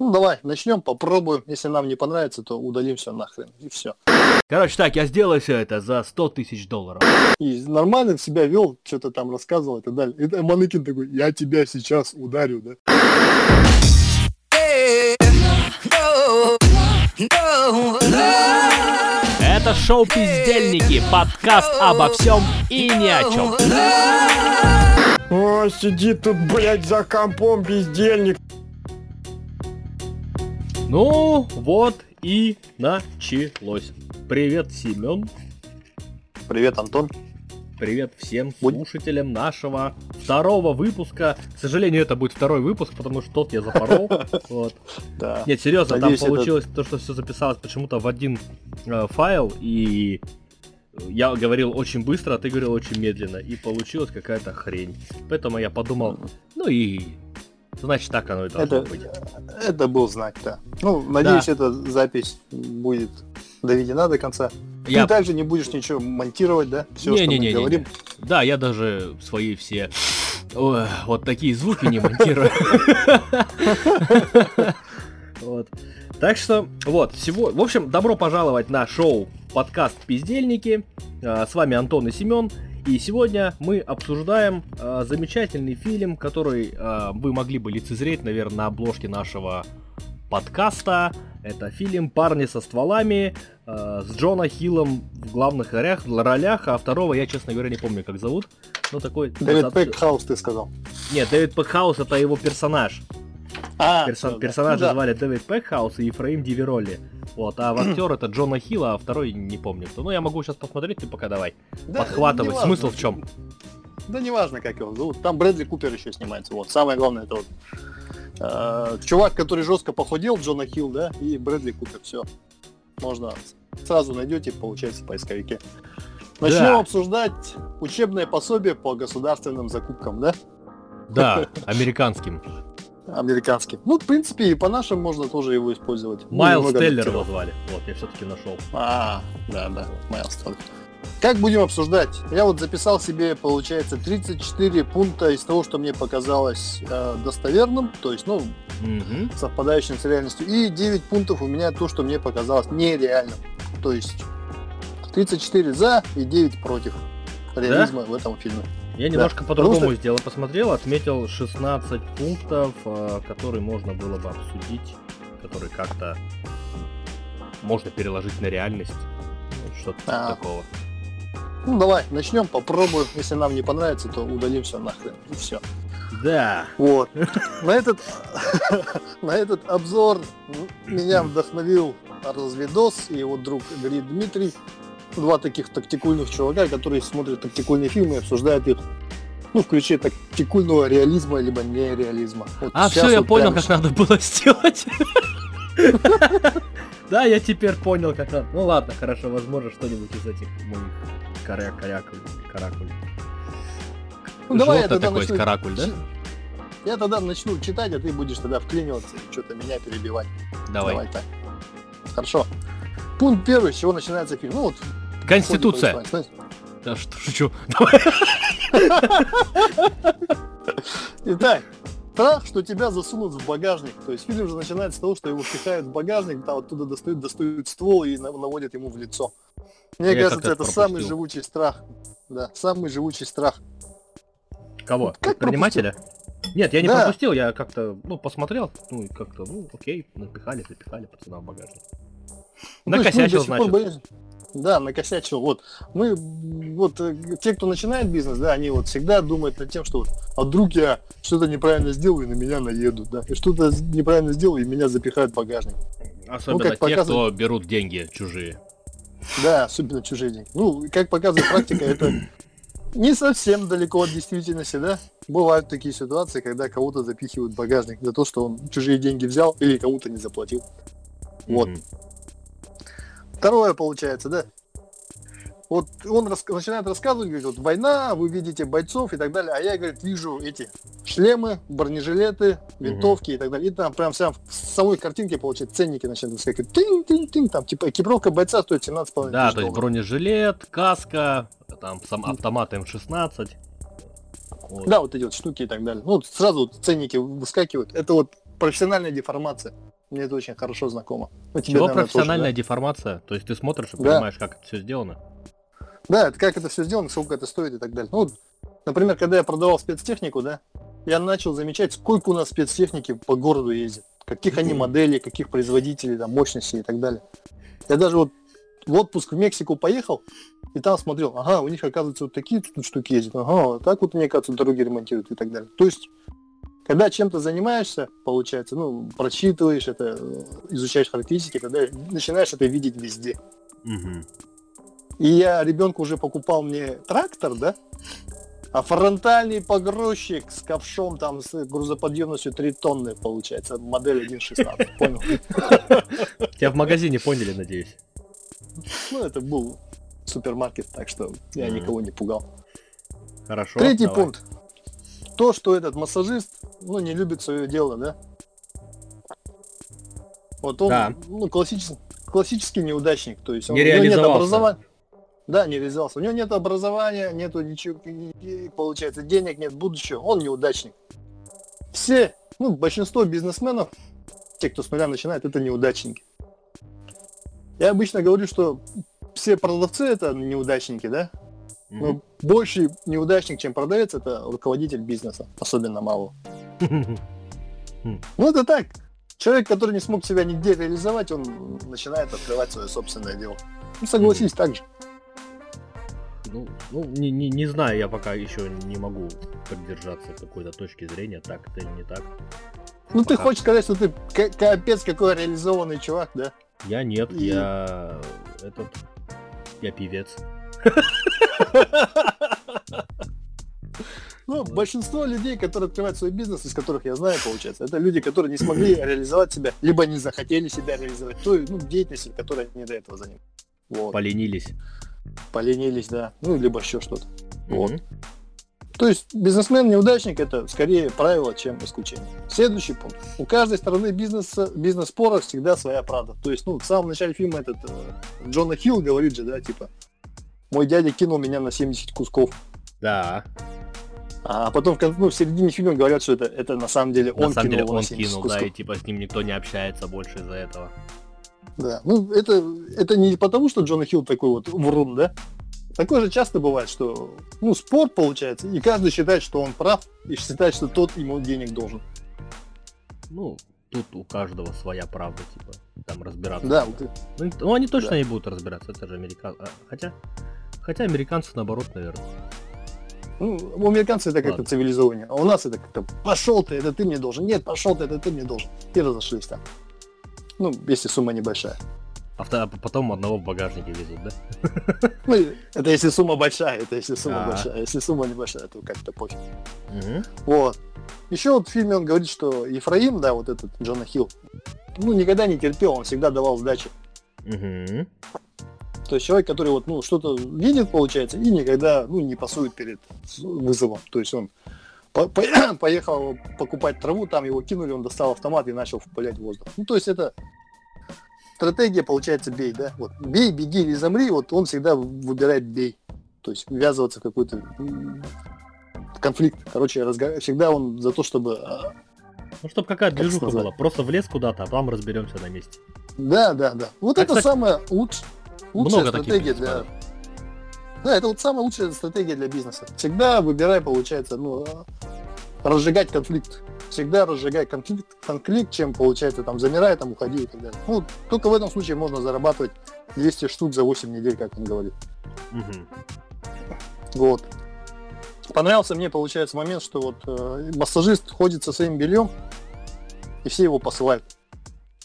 Ну давай, начнем, попробуем. Если нам не понравится, то удалим все нахрен. И все. Короче, так, я сделаю все это за 100 тысяч долларов. И нормально себя вел, что-то там рассказывал и так далее. И Маныкин такой, я тебя сейчас ударю, да? Это шоу «Пиздельники», подкаст обо всем и ни о чем. О, сидит тут, блядь, за компом бездельник. Ну, вот и началось. Привет, Семен. Привет, Антон. Привет всем слушателям нашего второго выпуска. К сожалению, это будет второй выпуск, потому что тот я запорол. Вот. Да. Нет, серьезно, Надеюсь, там получилось то, что все записалось почему-то в один э, файл, и я говорил очень быстро, а ты говорил очень медленно, и получилась какая-то хрень. Поэтому я подумал, ну и значит так оно и должно Это, быть. это был знак, да. Ну, надеюсь, эта запись будет доведена до конца. Я- Ты также не будешь ничего монтировать, да? Все, что мы Не-не-не-не-не. говорим. Да, я даже свои все ой, вот такие звуки не монтирую. Вот. Так что, вот, всего... В общем, добро пожаловать на шоу подкаст «Пиздельники». А, С вами Антон и Семен. И сегодня мы обсуждаем а, замечательный фильм, который а, вы могли бы лицезреть, наверное, на обложке нашего подкаста. Это фильм «Парни со стволами» а, с Джона Хиллом в главных ролях, ролях, а второго я, честно говоря, не помню, как зовут. Ну, такой... Дэвид достаточно- Пэкхаус, ты сказал. Нет, Дэвид Пэкхаус это его персонаж. А, Персон- да. персонажа Ну да. звали Дэвид Пэкхаус и Ефраим Диверолли. Вот, а актер это Джона Хилла, а второй не помню кто. Ну, я могу сейчас посмотреть, ты пока давай. Да, подхватывать. Смысл в чем? Да неважно, как его зовут. Там Брэдли Купер еще снимается. Вот. Самое главное, это вот э, чувак, который жестко похудел, Джона Хилл, да, и Брэдли Купер. Все. Можно сразу найдете, получается, в поисковике. Начнем Да. обсуждать учебное пособие по государственным закупкам, да? Да, американским. Американским. Ну, в принципе, и по нашим можно тоже его использовать. Ну, Майлз немного Теллер его звали. Вот, я все-таки нашел. А, да, да, Майлз Теллер. Как будем обсуждать? Я вот записал себе, получается, 34 пункта из того, что мне показалось э, достоверным, то есть, ну, Мгм. совпадающим с реальностью, и 9 пунктов у меня то, что мне показалось нереальным. То есть 34 за и 9 против реализма в этом фильме. Я немножко Да, по-другому потому что- сделал, посмотрел, отметил 16 пунктов, э, которые можно было бы обсудить, которые как-то можно переложить на реальность. Что-то типа А. такого. Ну давай, начнем, попробуем. Если нам не понравится, то удалим все нахрен. И все. Да. Вот. На этот, на этот обзор меня вдохновил разведос и его друг Грид Дмитрий. Два таких тактикульных чувака, которые смотрят тактикульные фильмы и обсуждают их ну, в ключе тактикульного реализма либо нереализма. Вот А, все, я вот понял, прямо как надо было сделать. Да, я теперь понял, как надо. Ну ладно, хорошо, возможно, что-нибудь из этих моих коря карякуль, каракуль. Ну, давай я тогда такой начну каракуль, да? Я тогда начну читать, а ты будешь тогда вклиниваться и что-то меня перебивать. Давай. так. Хорошо. Пункт первый, с чего начинается фильм. Ну вот. Конституция. Да что, шучу. Давай. Итак, страх, что тебя засунут в багажник. То есть фильм же начинается с того, что его впихают в багажник, там оттуда достают, достают ствол и на- наводят ему в лицо. Мне Я кажется, это самый пропустил. живучий страх. Да, самый живучий страх. Кого? Как Предпринимателя? Нет, я не Да. пропустил, я как-то, ну, посмотрел, ну, и как-то, ну, окей, напихали, запихали пацана в багажник. Ну, Накосячил, пор значит. Да, накосячил. Вот мы, вот э, те, кто начинает бизнес, да, они вот всегда думают над тем, что вот, а вдруг я что-то неправильно сделаю, и на меня наедут, да, и что-то неправильно сделаю, и меня запихают в багажник. Особенно как те, показывает- кто берут деньги чужие. Да, особенно чужие деньги. Ну, как показывает практика, это не совсем далеко от действительности, да? Бывают такие ситуации, когда кого-то запихивают в багажник за то, что он чужие деньги взял или кому-то не заплатил. Вот. Мгм. Второе получается, да? Вот он рас- начинает рассказывать, говорит, вот война, вы видите бойцов и так далее, а я, говорит, вижу эти шлемы, бронежилеты, винтовки и так далее. И там прям вся в самой картинке, получается, ценники начинают выскакивать. Тынь-тынь-тынь, там, типа, экипировка бойца стоит 17,5 Да, то есть бронежилет, каска, там сам автомат М16. Вот. Да, вот эти вот штуки и так далее. Ну, вот сразу ценники выскакивают. Это вот профессиональная деформация. Мне это очень хорошо знакомо. Ну, тебе, Чего наверное, профессиональная тоже, да? деформация? То есть ты смотришь и да. понимаешь, как это все сделано? Да, это как это все сделано, сколько это стоит и так далее. Ну, например, когда я продавал спецтехнику, да, я начал замечать, сколько у нас спецтехники по городу ездит. Каких они моделей, каких производителей, там, мощностей и так далее. Я даже вот в отпуск в Мексику поехал, и там смотрел, ага, у них, оказывается, вот такие тут штуки ездят, ага, так вот, мне кажется, дороги ремонтируют и так далее. То есть, когда чем-то занимаешься, получается, ну, прочитываешь это, изучаешь характеристики, тогда начинаешь это видеть везде. Угу. И я ребенку уже покупал мне трактор, да, а фронтальный погрузчик с ковшом там с грузоподъемностью 3 тонны получается. Модель 1.16. Понял? Тебя в магазине поняли, надеюсь. Ну, это был супермаркет, так что я никого не пугал. Хорошо. Третий пункт. То, что этот массажист, ну, не любит свое дело, да? Вот он, да. ну, классический, классический неудачник. То есть он, не у него нет образования. Да, не реализовался. У него нет образования, нету ничего, получается, денег нет, будущего. Он неудачник. Все, ну, большинство бизнесменов, те, кто с нуля начинает, это неудачники. Я обычно говорю, что все продавцы это неудачники, да? Но mm-hmm. больше неудачник, чем продавец, это руководитель бизнеса, особенно малого. Ну это так. Человек, который не смог себя нигде реализовать, он начинает открывать свое собственное дело. Ну согласись, так же. Ну, ну не, не, не знаю, я пока еще не могу поддержаться какой-то точки зрения, так это или не так. Ну пока... ты хочешь сказать, что ты капец какой реализованный чувак, да? Я нет, И... я этот, я певец. Ну, большинство людей, которые открывают свой бизнес, из которых я знаю, получается, это люди, которые не смогли реализовать себя, либо не захотели себя реализовать, той ну, деятельности, которой они до этого занимались. Вот. Поленились. Поленились, да. Ну, либо еще что-то. Mm-hmm. Вот. То есть бизнесмен-неудачник это скорее правило, чем исключение. Следующий пункт. У каждой стороны бизнеса, бизнес-спора всегда своя правда. То есть, ну, в самом начале фильма этот э, Джона Хилл говорит же, да, типа, мой дядя кинул меня на 70 кусков. Да. А потом в, ну, в середине фильма говорят, что это, это на самом деле он на самом кинул деле он кинул, кусков. да, и типа с ним никто не общается больше из-за этого. Да, ну это, это не потому, что Джона Хилл такой вот врун, да? Такое же часто бывает, что ну, спор получается, и каждый считает, что он прав, и считает, что тот ему денег должен. Ну, тут у каждого своя правда, типа, там разбираться. Да, вот ну, ну, они точно да. не будут разбираться, это же американцы. А, хотя, хотя американцы наоборот, наверное. Ну, у американцев это как-то цивилизованнее, а у нас это как-то пошел ты, это ты мне должен, нет, пошел ты, это ты мне должен. И разошлись там. Ну, если сумма небольшая. А потом одного в багажнике везут, да? Ну, это если сумма большая, это если сумма а большая. Если сумма небольшая, то как-то пофиг. Вот. Еще вот в фильме он говорит, что Ефраим, да, вот этот Джона Хилл, ну, никогда не терпел, он всегда давал сдачи. То есть человек, который вот, ну, что-то видит, получается, и никогда, ну, не пасует перед вызовом. То есть он по поехал покупать траву, там его кинули, он достал автомат и начал впылять в воздух. Ну, то есть это стратегия получается бей, да? Вот бей, беги или замри, вот он всегда выбирает бей. То есть ввязываться в какой-то конфликт. Короче, разговор... всегда он за то, чтобы... А, ну, чтобы какая-то как движуха была. Просто влез куда-то, а там разберемся на месте. Да, да, да. Вот а, это кстати, самая луч... лучшая много стратегия для... Да, это вот самая лучшая стратегия для бизнеса. Всегда выбирай, получается, ну, а, разжигать конфликт всегда разжигай конфликт, конфликт, чем получается там замирай, там уходи и так далее. Ну, только в этом случае можно зарабатывать 200 штук за 8 недель, как он говорит. Угу. Вот. Понравился мне, получается, момент, что вот э, массажист ходит со своим бельем, и все его посылают.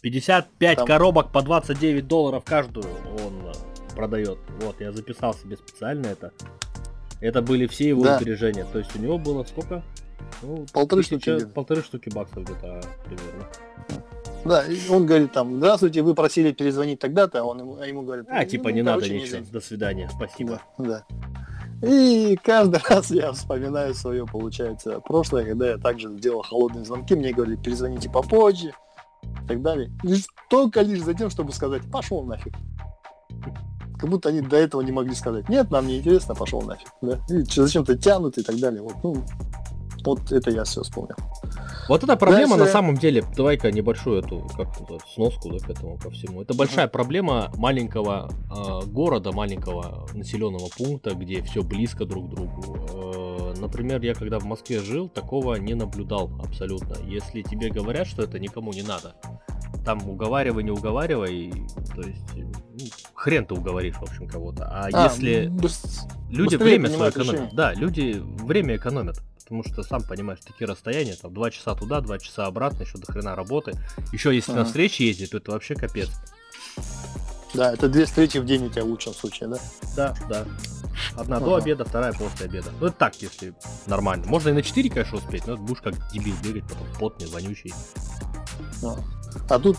55 там... коробок по 29 долларов каждую он э, продает. Вот, я записал себе специально это. Это были все его да. сбережения. То есть у него было сколько? Ну, полторы штуки. Полторы штуки баксов где-то примерно. Да, он говорит там, здравствуйте, вы просили перезвонить тогда-то, а он ему, а ему говорит, а, типа, ну, не надо ничего, до свидания, спасибо. Да, да. И каждый раз я вспоминаю свое, получается, прошлое, когда я также делал холодные звонки, мне говорили, перезвоните попозже, так далее. Лишь, только лишь за тем, чтобы сказать, пошел нафиг. Как будто они до этого не могли сказать, нет, нам не интересно, пошел нафиг. Да? И зачем-то тянут и так далее. Вот, ну, вот это я все вспомнил. Вот эта проблема Дальше- на самом деле, давай-ка небольшую эту как сноску да, к этому ко всему. Это большая проблема маленького э, города, маленького населенного пункта, где все близко друг к другу. Э, например, я когда в Москве жил, такого не наблюдал абсолютно. Если тебе говорят, что это никому не надо, там уговаривай, не уговаривай, то есть ну, хрен ты уговоришь, в общем, кого-то. А, А, если быс- Люди время свое экономят. решения. Да, люди время экономят. Потому что, сам понимаешь, такие расстояния, там, два часа туда, два часа обратно, еще до хрена работы. Еще если на Ага. встречи ездить, то это вообще капец. Да, это две встречи в день у тебя в лучшем случае, да? Да, да. Одна до Ага. обеда, вторая после обеда. Ну, это так, если нормально. Можно и на 4, конечно, успеть, но будешь как дебил бегать, потом потный, вонючий. Ну, А тут,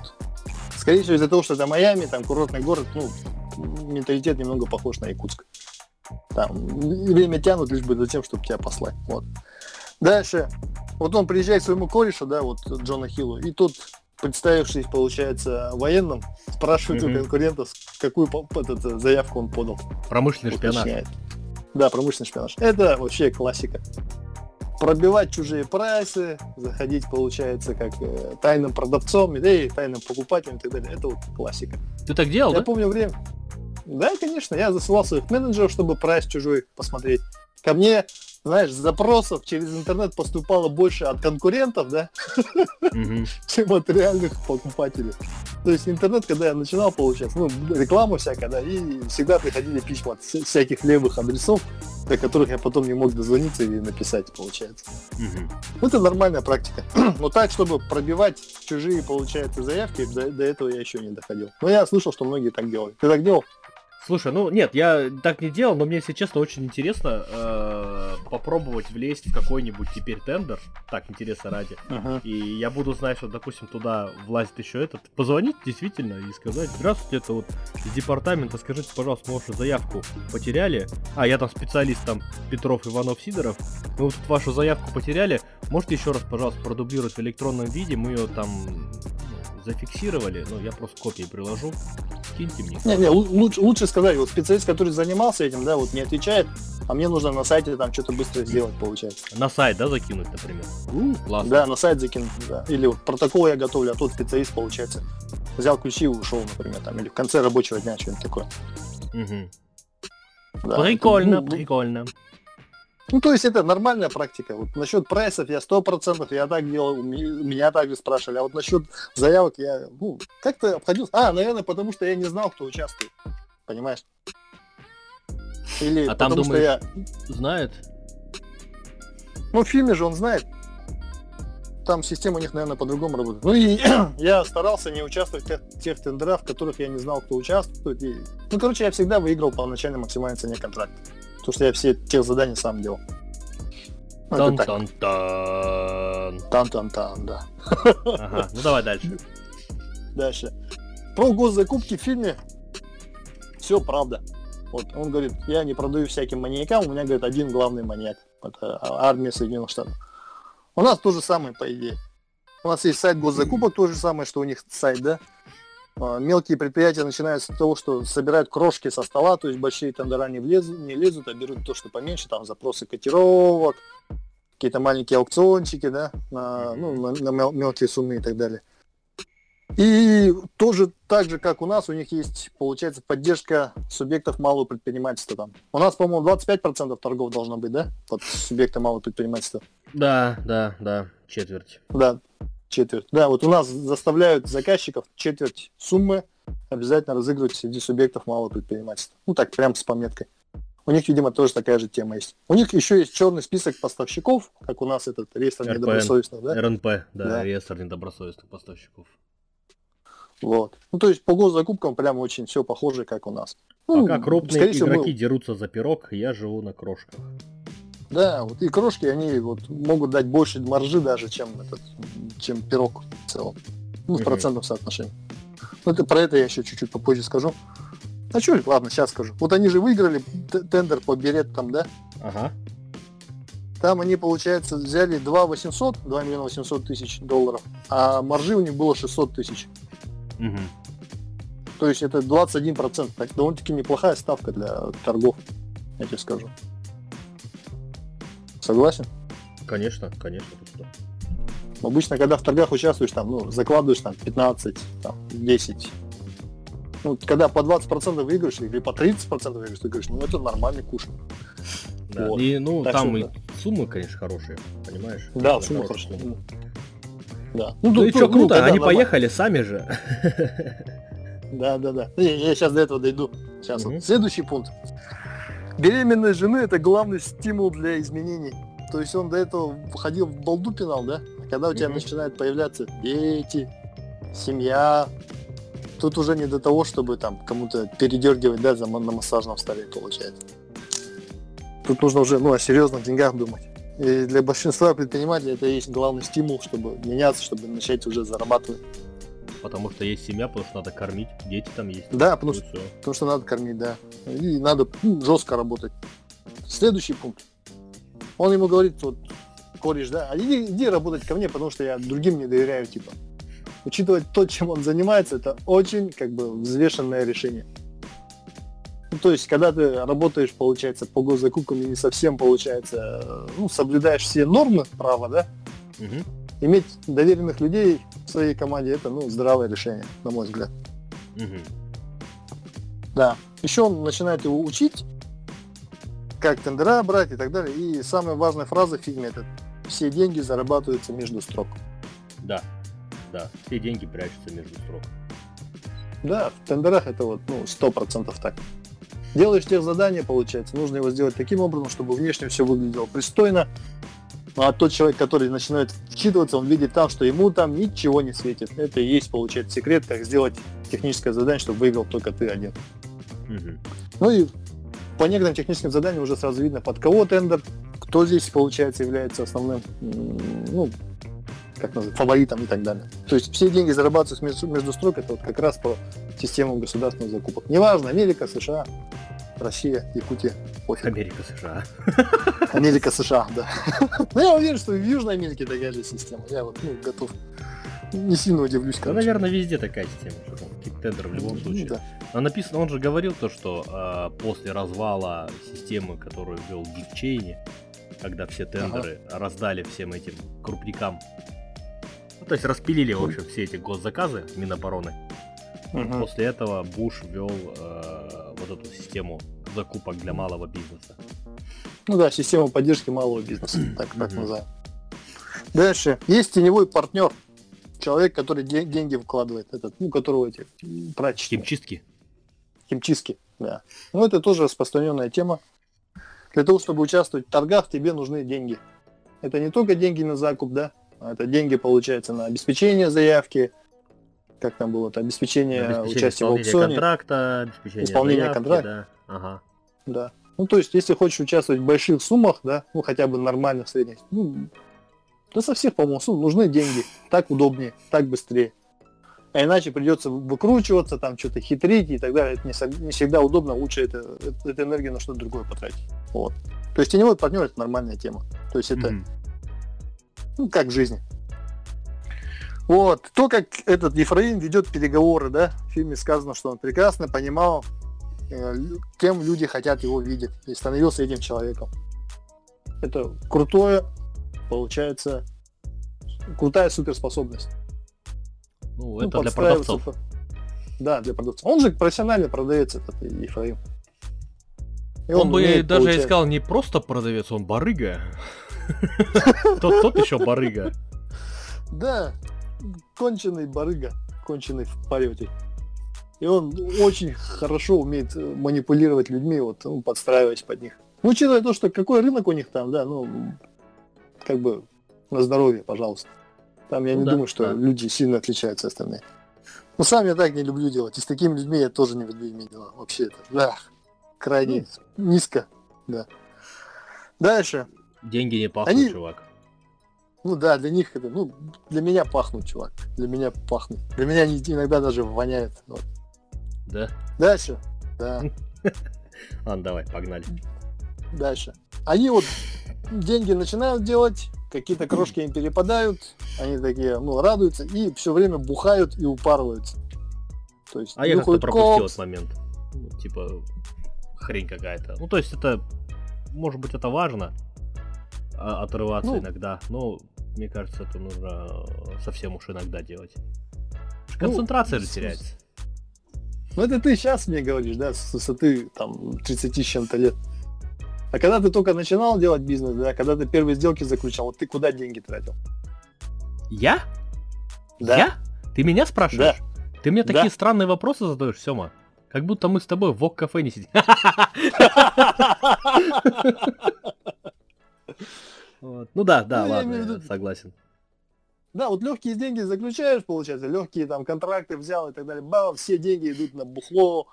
скорее всего, из-за того, что это Майами, там курортный город, ну, менталитет немного похож на Якутск. Там время тянут лишь бы за тем, чтобы тебя послать. Вот. Дальше. Вот он приезжает к своему корешу, да, вот Джона Хиллу, и тут, представившись, получается, военным, спрашивает у Мгм. конкурентов, какую этот, э, заявку он подал. Промышленный шпионаж. Уточняет. Да, промышленный шпионаж. Это вообще классика. Пробивать чужие прайсы, заходить, получается, как э, тайным продавцом, да и тайным покупателем и так далее. Это вот классика. Ты так делал, я да? помню время. Да, конечно, я засылал своих менеджеров, чтобы прайс чужой посмотреть. Ко мне, знаешь, запросов через интернет поступало больше от конкурентов, да, чем от реальных покупателей. То есть интернет, когда я начинал получать, ну, реклама всякая, да, и всегда приходили письма от вся- всяких левых адресов, до которых я потом не мог дозвониться и написать, получается. Ну, это нормальная практика. Но так, чтобы пробивать чужие, получается, заявки, до, до этого я еще не доходил. Но я слышал, что многие так делают. Ты так делал? Слушай, ну нет, я так не делал, но мне, если честно, очень интересно э, попробовать влезть в какой-нибудь теперь тендер. Так, интересно ради. И я буду знать, что, допустим, туда влазит еще этот. Позвонить действительно и сказать, здравствуйте, это вот из департамента, скажите, пожалуйста, мы вашу заявку потеряли. А, я там специалист, там, Петров, Иванов, Сидоров. Мы вот тут вашу заявку потеряли. Можете еще раз, пожалуйста, продублировать в электронном виде. Мы ее там ну, зафиксировали. Ну, я просто копии приложу. Скиньте мне. Не, не, лу- лучше, лучше сказать, вот специалист, который занимался этим, да, вот не отвечает, а мне нужно на сайте там что-то быстро сделать, получается. На сайт, да, закинуть, например? У, классно. Да, на сайт закинуть, да. Или вот протокол я готовлю, а тот специалист, получается, взял ключи и ушел, например, там, или в конце рабочего дня что-нибудь такое. Мгм. Да. Прикольно, Ну, прикольно. Ну, то есть это нормальная практика. Вот насчет прайсов я сто процентов я так делал, меня также спрашивали. А вот насчет заявок я, ну, как-то обходился. А, наверное, потому что я не знал, кто участвует. Понимаешь? Или А там потому думаешь- что я... Знает? Ну, в фильме же он знает. Там система у них, наверное, по-другому работает. Ну и я старался не участвовать в тех, тех тендерах, в которых я не знал, кто участвует. И... Ну, короче, я всегда выиграл по начальной максимальной цене контракта. Потому что я все тех задания сам делал. Ну. Тан-тан-тан. Тан-тан-тан, да. Ага, ну давай дальше. Дальше. Про госзакупки в фильме все правда. Вот он говорит, я не продаю всяким маньякам, у меня, говорит, один главный маньяк. Это армия Соединенных Штатов. У нас то же самое, по идее. У нас есть сайт госзакупок, то же самое, что у них сайт, да? А, Мелкие предприятия начинают с того, что собирают крошки со стола, то есть большие тендера не, влезут, не лезут, а берут то, что поменьше, там запросы котировок, какие-то маленькие аукциончики, да, на, ну, на, на мел- мелкие суммы и так далее. И тоже так же, как у нас, у них есть, получается, поддержка субъектов малого предпринимательства там. У нас, по-моему, 25% торгов должно быть, да, под субъекты малого предпринимательства. Да, да, да, четверть. Да, четверть. Да, вот у нас заставляют заказчиков четверть суммы обязательно разыгрывать среди субъектов малого предпринимательства. Ну так, прям с пометкой. У них, видимо, тоже такая же тема есть. У них еще есть черный список поставщиков, как у нас этот реестр РПН. недобросовестных, да? РНП, да, Да. реестр недобросовестных поставщиков. Вот. Ну, то есть по госзакупкам прям очень все похоже, как у нас. Ну, Пока крупные скорее всего, мы- игроки дерутся за пирог, я живу на крошках. Да, вот и крошки, они вот могут дать больше маржи даже, чем этот, чем пирог в целом. Ну, в процентном соотношении. Ну, это, про это я еще чуть-чуть попозже скажу. А что, ладно, сейчас скажу. Вот они же выиграли тендер по берет там, да? Ага. Там они, получается, взяли 2 800, 2 миллиона 800 тысяч долларов, а маржи у них было 600 тысяч. Мгм. То есть это 21%. Так довольно-таки неплохая ставка для торгов, я тебе скажу. Согласен? Конечно, конечно. Обычно, когда в торгах участвуешь, там, ну, закладываешь там 15, там, 10. Ну, когда по 20% выиграешь или по 30% выиграешь, ты говоришь, ну, это нормальный куш. Да. Вот. И, ну, Так там и да. суммы, конечно, хорошие, понимаешь? Да, хорошая. сумма. Да. Ну, тут, и что, ну, круто, они нормально. поехали сами же. Да, да, да. Я, сейчас до этого дойду. Сейчас Мгм. вот. Следующий пункт. Беременность жены это главный стимул для изменений. То есть он до этого ходил в балду пинал, да? А когда у тебя Мгм. начинают появляться дети, семья, тут уже не до того, чтобы там кому-то передергивать, да, за, на массажном столе получается. Тут нужно уже, ну, о серьезных деньгах думать. И для большинства предпринимателей это и есть главный стимул, чтобы меняться, чтобы начать уже зарабатывать. Потому что есть семья, потому что надо кормить, дети там есть. Да, потому что. Потому что надо кормить, да. И надо ну, жестко работать. Следующий пункт. Он ему говорит, вот, кореш, да, а иди, иди работать ко мне, потому что я другим не доверяю, типа. Учитывая то, чем он занимается, это очень, как бы, взвешенное решение. Ну, то есть, когда ты работаешь, получается, по госзакупкам и не совсем, получается, э, ну, соблюдаешь все нормы права, да, Мгм. Иметь доверенных людей в своей команде, это, ну, здравое решение, на мой взгляд. Мгм. Да. Еще он начинает его учить, как тендера брать и так далее. И самая важная фраза в фильме это все деньги зарабатываются между строк. Да, да, все деньги прячутся между строк. Да, в тендерах это вот, ну, сто процентов так. Делаешь тех задания, получается, нужно его сделать таким образом, чтобы внешне все выглядело пристойно. Ну, а тот человек, который начинает вчитываться, он видит там, что ему там ничего не светит. Это и есть, получается, секрет, как сделать техническое задание, чтобы выиграл только ты один. Мгм. Ну и по некоторым техническим заданиям уже сразу видно, под кого тендер, кто здесь, получается, является основным, ну, как называется, фаворитом и так далее. То есть все деньги зарабатываются между, между строк, это вот как раз по системам государственных закупок. Неважно, Америка, США, Россия, Якутия, пофиг. Америка, США. Америка, США, да. Но я уверен, что в Южной Америке такая же система. Я вот ну, готов. Не сильно удивлюсь, Ну, наверное, везде такая система, тендеры в любом Ну, случае. да. Но написано, он же говорил то, что э, после развала системы, которую ввел Дик Чейни, когда все тендеры раздали всем этим крупникам, ну, то есть распилили, в общем, все эти госзаказы Минобороны. Мгм. После этого Буш ввел э, вот эту систему закупок для малого бизнеса. Ну да, система поддержки малого бизнеса, так, так называем. Дальше. Есть теневой партнер. Человек, который де- деньги вкладывает, этот, ну, которого эти прачечные, Химчистки. химчистки, да. Ну, это тоже распространенная тема. Для того, чтобы участвовать в торгах, тебе нужны деньги. Это не только деньги на закуп, да, а это деньги, получается, на обеспечение заявки, как там было, это обеспечение, Обеспечение участия в аукционе. контракта, обеспечение Исполнение заявки, контракта. да. Ага. Да. Ну, то есть, если хочешь участвовать в больших суммах, да, ну, хотя бы нормальных, средних, ну, да со всех, по-моему, сумм нужны деньги. Так удобнее, так быстрее. А иначе придется выкручиваться, там, что-то хитрить и так далее. Это не, не всегда удобно, лучше это, это- эту энергию на что-то другое потратить. Вот. То есть, теневой партнер это нормальная тема. То есть, это, Мгм. ну, как в жизни. Вот. То, как этот Ефраим ведет переговоры, да, в фильме сказано, что он прекрасно понимал, э, кем люди хотят его видеть, и становился этим человеком. Это крутое, получается, крутая суперспособность. Ну, Ну, это для продавцов. Да, для продавцов. Он же профессиональный продавец, этот Ефраим. И Он, бы умеет даже получать- искал не просто продавец, он барыга. Тот еще барыга. Да, конченый барыга, конченый впариватель. И он очень хорошо умеет э, манипулировать людьми, вот, ну, подстраиваясь под них. Ну, учитывая то, что какой рынок у них там, да, ну, как бы на здоровье, пожалуйста. Там я Ну не да, думаю, что да. люди сильно отличаются от остальных. Ну, сам я так не люблю делать. И с такими людьми я тоже не люблю иметь дела. Вообще это, да, крайне низко, да. Дальше. Деньги не пахнут, Они- чувак. Ну да, для них это, ну, для меня пахнут, чувак. Для меня пахнут. Для меня они иногда даже воняют. Вот. Да? Дальше. Да, Ладно, давай, погнали. дальше. Они вот деньги начинают делать, какие-то крошки им перепадают, они такие, ну, радуются и все время бухают и упарываются. То есть А я как-то пропустил этот момент. Ну, типа, хрень какая-то. Ну, то есть это, может быть, это важно, отрываться Ну. иногда. Но Мне кажется, это нужно э, совсем уж иногда делать. Ну, Концентрация же с- теряется. Ну это ты сейчас мне говоришь, да, с высоты там 30 с чем-то лет. А когда ты только начинал делать бизнес, да, когда ты первые сделки заключал, вот ты куда деньги тратил? Я? Да. Я? Ты меня спрашиваешь? Ты мне Да. такие странные вопросы задаешь, Сема? Как будто мы с тобой в вок-кафе не сидим. Вот. Ну да, да, Ну, я ладно, в я виду- согласен. Да, вот легкие деньги заключаешь, получается, легкие там контракты взял и так далее. Бам, все деньги идут на бухло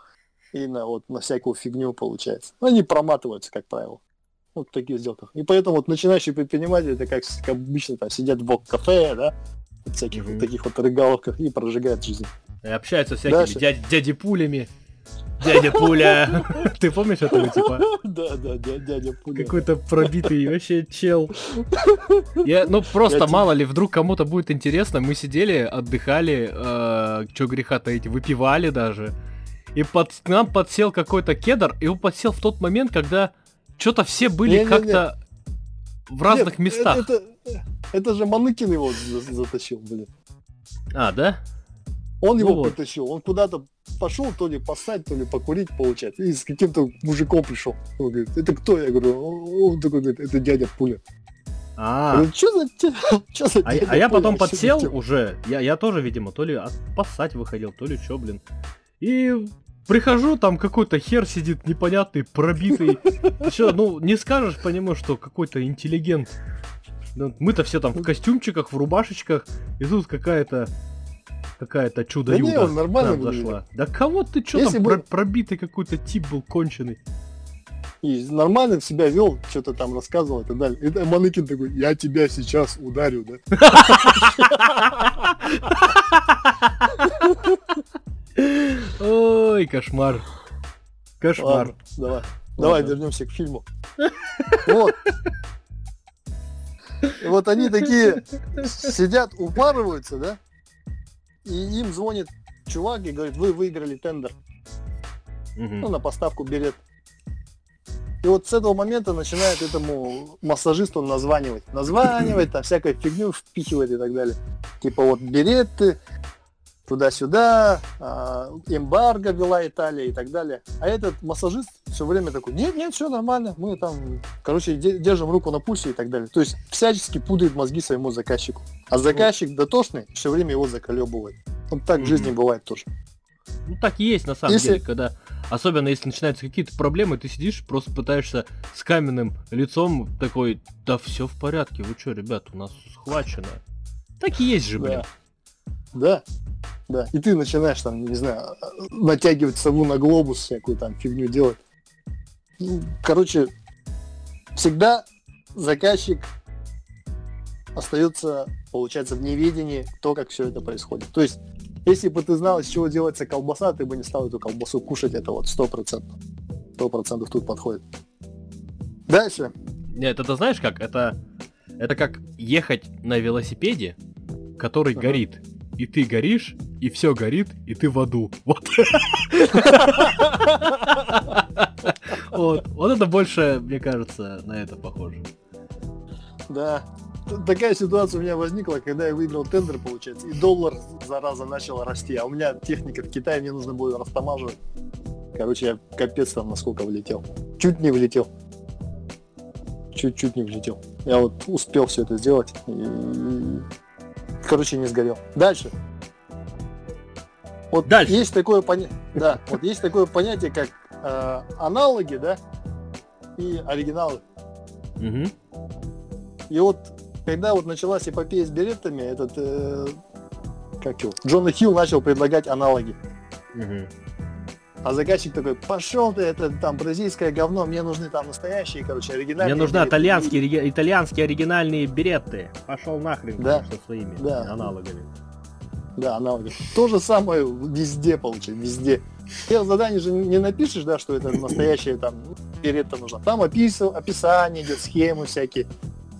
и на вот на всякую фигню получается. Ну, Они проматываются, как правило. Вот в таких сделках. И поэтому вот начинающие предприниматели, это как, как обычно там сидят в кафе, да, всяких Мгм. вот таких вот рыгаловках и прожигают жизнь. И общаются с всякими Дальше. дяди пулями. Дядя пуля. Ты помнишь этого типа? Да, да, дя- дядя Пуля. Какой-то пробитый вообще чел. Я, ну просто Я тебе- мало ли, вдруг кому-то будет интересно. Мы сидели, отдыхали, э, чё греха таить, выпивали даже. И под, к нам подсел какой-то кедр, и он подсел в тот момент, когда что-то все были как-то в разных Нет, местах. Это, это, это же Маныкин его за- затащил, блин. А, да? Он Ну его вот. притащил. Он куда-то пошел, то ли поссать, то ли покурить, получается. И с каким-то мужиком пришел. Он говорит, это кто? Я говорю, «Он- такой говорит, это дядя Пуля. А, что за, чё за а, а я потом подсел такой?» уже, я, я тоже, видимо, то ли поссать выходил, то ли чё, блин. И прихожу, там какой-то хер сидит непонятный, пробитый. Еще, ну, не скажешь по нему, что какой-то интеллигент. Ну, Мы-то все там в костюмчиках, в рубашечках, и тут какая-то какая-то чудо Да не, он нормально нам зашла. Да кого ты что Если там бы- про- пробитый какой-то тип был конченый? И нормально себя вел, что-то там рассказывал и так далее. И Маныкин такой, я тебя сейчас ударю, да? Ой, кошмар. Кошмар. Ладно, давай. Давай вернемся к фильму. Вот. И вот они такие сидят, упарываются, да? И им звонит чувак и говорит, вы выиграли тендер. Мгм. Ну, на поставку билет. И вот с этого момента начинает этому массажисту названивать. Названивать, там всякую фигню впихивает и так далее. Типа вот билеты, туда-сюда, а, эмбарго вела Италия и так далее. А этот массажист все время такой, нет, нет, все нормально, мы там, короче, де- держим руку на пульсе и так далее. То есть всячески пудрит мозги своему заказчику. А заказчик дотошный все время его заколебывает. Вот так в жизни бывает тоже. Ну так и есть на самом Если- деле, когда особенно если начинаются какие-то проблемы, ты сидишь, просто пытаешься с каменным лицом такой, да все в порядке, вы что, ребят, у нас схвачено. Так и есть же, блин. Да. Да, да. И ты начинаешь там, не знаю, натягивать сову на глобус, всякую там фигню делать. Ну, Короче, всегда заказчик остается, получается, в неведении, то, как все это происходит. То есть, если бы ты знал, из чего делается колбаса, ты бы не стал эту колбасу кушать, это вот сто процентов. Сто процентов тут подходит. Дальше. Нет, это знаешь как? Это, это как ехать на велосипеде, который Ага. горит. И ты горишь, и все горит, и ты в аду. Вот. Вот. Вот это больше, мне кажется, на это похоже. Да. Такая ситуация у меня возникла, когда я выиграл тендер, получается, и доллар, зараза, начал расти, а у меня техника в Китае, мне нужно было растамаживать. Короче, я капец там насколько влетел. Чуть не влетел. Чуть-чуть не влетел. Я вот успел все это сделать. И... Короче, не сгорел. Дальше. Вот Дальше. есть такое понятие, да, вот есть такое понятие, как э, аналоги, да, и оригиналы. Мгм. И вот, когда вот началась эпопея с беретами, этот, э, как его, Джона Хилл начал предлагать аналоги. Мгм. А заказчик такой, пошел ты, это там бразильское говно, мне нужны там настоящие, короче, оригинальные. Мне нужны береты». итальянские, итальянские оригинальные береты. Пошел нахрен Да. со своими Да. аналогами. Да, аналоги. То же самое везде получается, везде. Ты в задании же не напишешь, да, что это настоящее там берета нужно. Там описывал, описание идет, схемы всякие,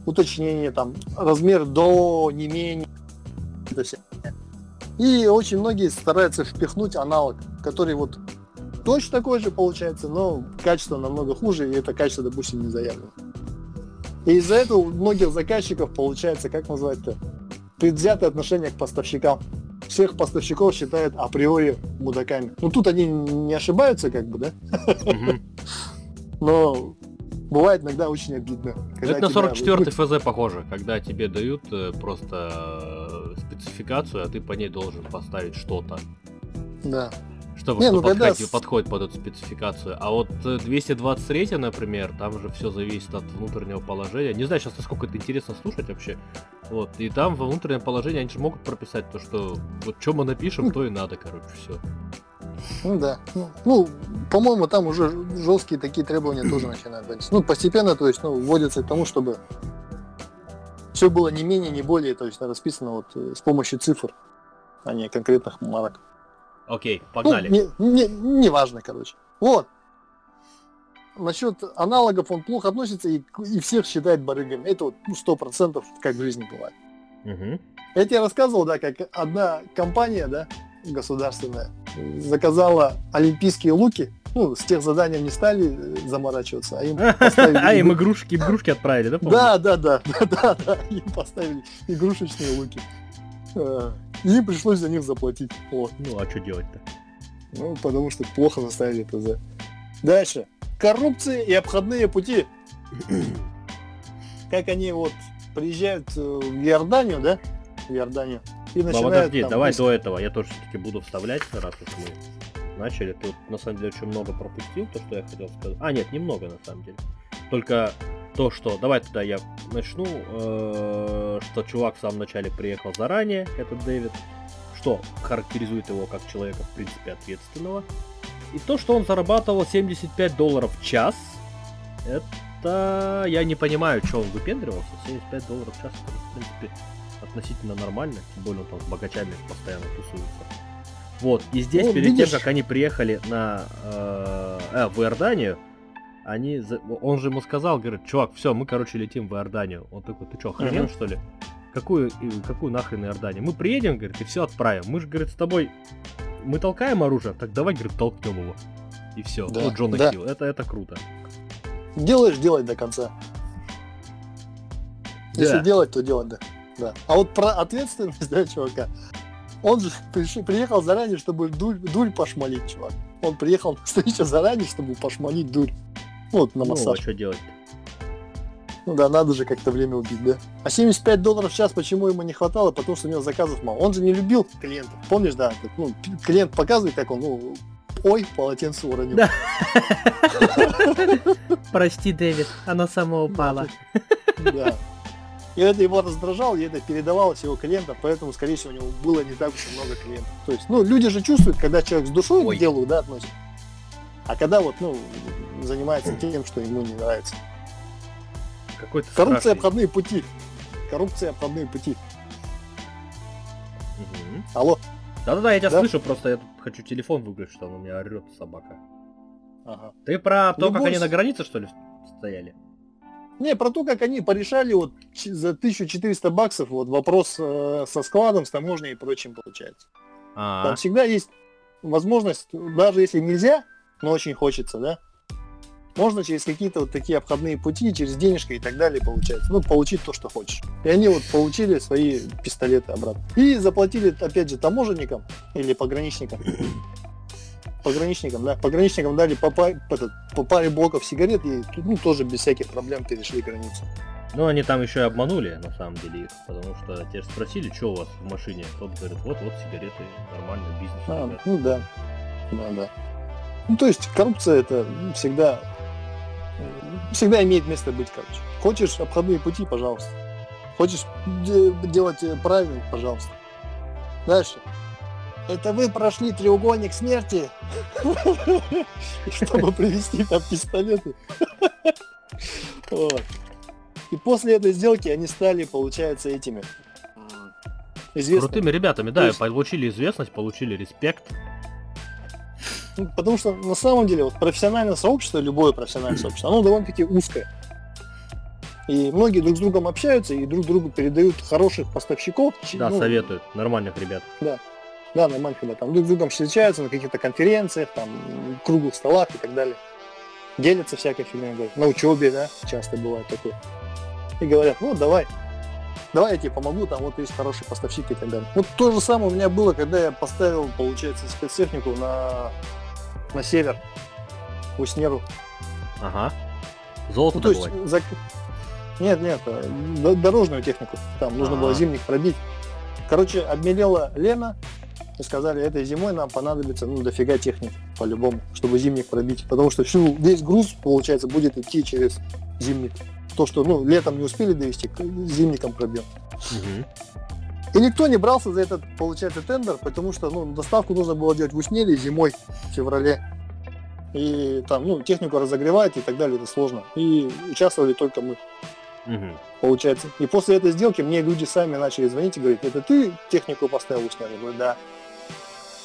уточнения там, размер до, не менее. И очень многие стараются впихнуть аналог, который вот точно такой же получается, но качество намного хуже, и это качество, допустим, не заявлено. И из-за этого у многих заказчиков получается, как назвать-то, предвзятое отношение к поставщикам. Всех поставщиков считают априори мудаками. Ну тут они не ошибаются, как бы, да? Но бывает иногда очень обидно. Это на тебя 44 ФЗ похоже, когда тебе дают э, просто э, спецификацию, а ты по ней должен поставить что-то, Да. Чтобы Не, что ну, когда подходит, под эту спецификацию. А вот э, 223, например, там же все зависит от внутреннего положения. Не знаю сейчас, насколько это интересно слушать вообще. Вот, и там во внутреннем положении они же могут прописать то, что вот что мы напишем, то и надо, короче, все. Ну да. Ну, ну, по-моему, там уже жесткие такие требования тоже начинают быть. Ну, постепенно, то есть, ну, вводится к тому, чтобы все было не менее, не более, то есть расписано вот э, с помощью цифр, а не конкретных марок. Окей, Ну, погнали. не, не, не важно, короче. Вот. Насчет аналогов он плохо относится и, и всех считает барыгами. Это вот ну, сто процентов как в жизни бывает. Мгм. Я тебе рассказывал, да, как одна компания, да, государственная, заказала олимпийские луки. Ну, с тех заданием не стали э, заморачиваться, а им поставили... А, им игру- игрушки, игрушки отправили? Да, да, да, да, да, да, им поставили игрушечные луки. Э, И им пришлось за них заплатить. Вот. Ну, а что делать-то? Ну, потому что плохо заставили ТЗ. Дальше. Коррупция и обходные пути. Как они вот приезжают э, в Иорданию, да? В Иорданию. И начинают подожди, там давай до этого. Я тоже все-таки буду вставлять, раз уж мы начали. Тут на самом деле очень много пропустил, то, что я хотел сказать. А, нет, немного на самом деле. Только то, что... Давай тогда я начну. э, Что чувак в самом начале приехал заранее, этот Дэвид. Что характеризует его как человека, в принципе, ответственного. И то, что он зарабатывал 75 долларов в час, это... Я не понимаю, что он выпендривался. 75 долларов в час, это, в принципе, относительно нормально, тем более он там с богачами постоянно тусуется. Вот, и здесь, Ну, перед видишь- тем, как они приехали на э, э, в Иорданию, они, он же ему сказал, говорит, чувак, все, мы, короче, летим в Иорданию. Он такой, ты что, Мгм. что ли? Какую, какую нахрен Иорданию? Мы приедем, говорит, и все отправим. Мы же, говорит, с тобой, мы толкаем оружие, так давай, говорит, толкнем его. И все. Да, Ну, Джона да. Хилл. Это, это круто. Делаешь, делай до конца. Если Да. делать, то делать, да. да. А вот про ответственность, да, чувака. Он же приш- приехал заранее, чтобы дурь, дурь пошмалить, чувак. Он приехал на встречу заранее, чтобы пошмалить дурь. Вот, на Ну, а массаж. что делать? Ну да, надо же как-то время убить, да? А 75 долларов в час почему ему не хватало? Потому что у него заказов мало. Он же не любил клиентов. Помнишь, да? как, Ну, клиент показывает, как он, ну, ой, полотенце уронил. Да. Прости, Дэвид, оно само Да. И это его раздражало, и это передавалось его клиентам, поэтому, скорее всего, у него было не так уж и много клиентов. То есть, ну, люди же чувствуют, когда человек с душой Ой. к делу, да, относится. А когда вот, ну, занимается тем, что ему не нравится. Какой-то Коррупция, страшный. обходные пути. Коррупция, обходные пути. Мгм. Алло. Да-да-да, я тебя Да? слышу, просто я тут хочу телефон выключить, что он у меня орет собака. Ага. Ты про то, Не как они на границе, что ли, стояли? Не, про то, как они порешали вот за 1400 баксов вот вопрос э, со складом, с таможней и прочим получается. А, Там всегда есть возможность, даже если нельзя, но очень хочется, да, можно через какие-то вот такие обходные пути, через денежки и так далее получается. Ну, получить то, что хочешь. И они вот получили свои пистолеты обратно. И заплатили, опять же, таможенникам или пограничникам. Пограничникам, да. Пограничникам дали по, па- этот, по паре блоков сигарет и ну, тоже без всяких проблем перешли границу. ну они там еще и обманули, на самом деле, их, потому что те же спросили, что у вас в машине. Тот говорит, вот-вот сигареты, нормально, бизнес. А, ребят». ну да. Да, да. Ну, то есть коррупция это всегда всегда имеет место быть, короче. Хочешь обходные пути, пожалуйста. Хочешь де- делать правильно, пожалуйста. Дальше. Это вы прошли треугольник смерти, чтобы привезти там пистолеты. И после этой сделки они стали, получается, этими известными. Крутыми ребятами, да, получили известность, получили респект. Ну, Потому что на самом деле вот профессиональное сообщество, любое профессиональное сообщество, оно довольно-таки узкое. И многие друг с другом общаются и друг другу передают хороших поставщиков. Да, Ну, советуют, нормальных ребят. Да, нормально, когда там друг с другом встречаются на каких-то конференциях, там, круглых столах и так далее. Делятся всякой фигней. говорят. На учебе, да, часто бывает такое. и говорят, ну давай, давай я тебе помогу, там вот есть хороший поставщик и так далее. Вот то же самое у меня было, когда я поставил, получается, спецтехнику на, на север, в Уснеру. Ага. Золото Ну, то есть, зак- Нет, нет, э, дорожную технику. Там нужно было А. зимник пробить. Короче, обмелела Лена, и сказали, этой зимой нам понадобится, ну, дофига техники, по-любому, чтобы зимник пробить. Потому что всю, весь груз, получается, будет идти через зимник. То, что, ну, летом не успели довести, к- зимником пробьем. Мгм. И никто не брался за этот, получается, тендер, потому что, ну, доставку нужно было делать в Уснере зимой, в феврале. И там, ну, технику разогревать и так далее, это сложно. И участвовали только мы, Мгм. получается. И после этой сделки мне люди сами начали звонить и говорить, это ты технику поставил в Уснере? Я говорю, да.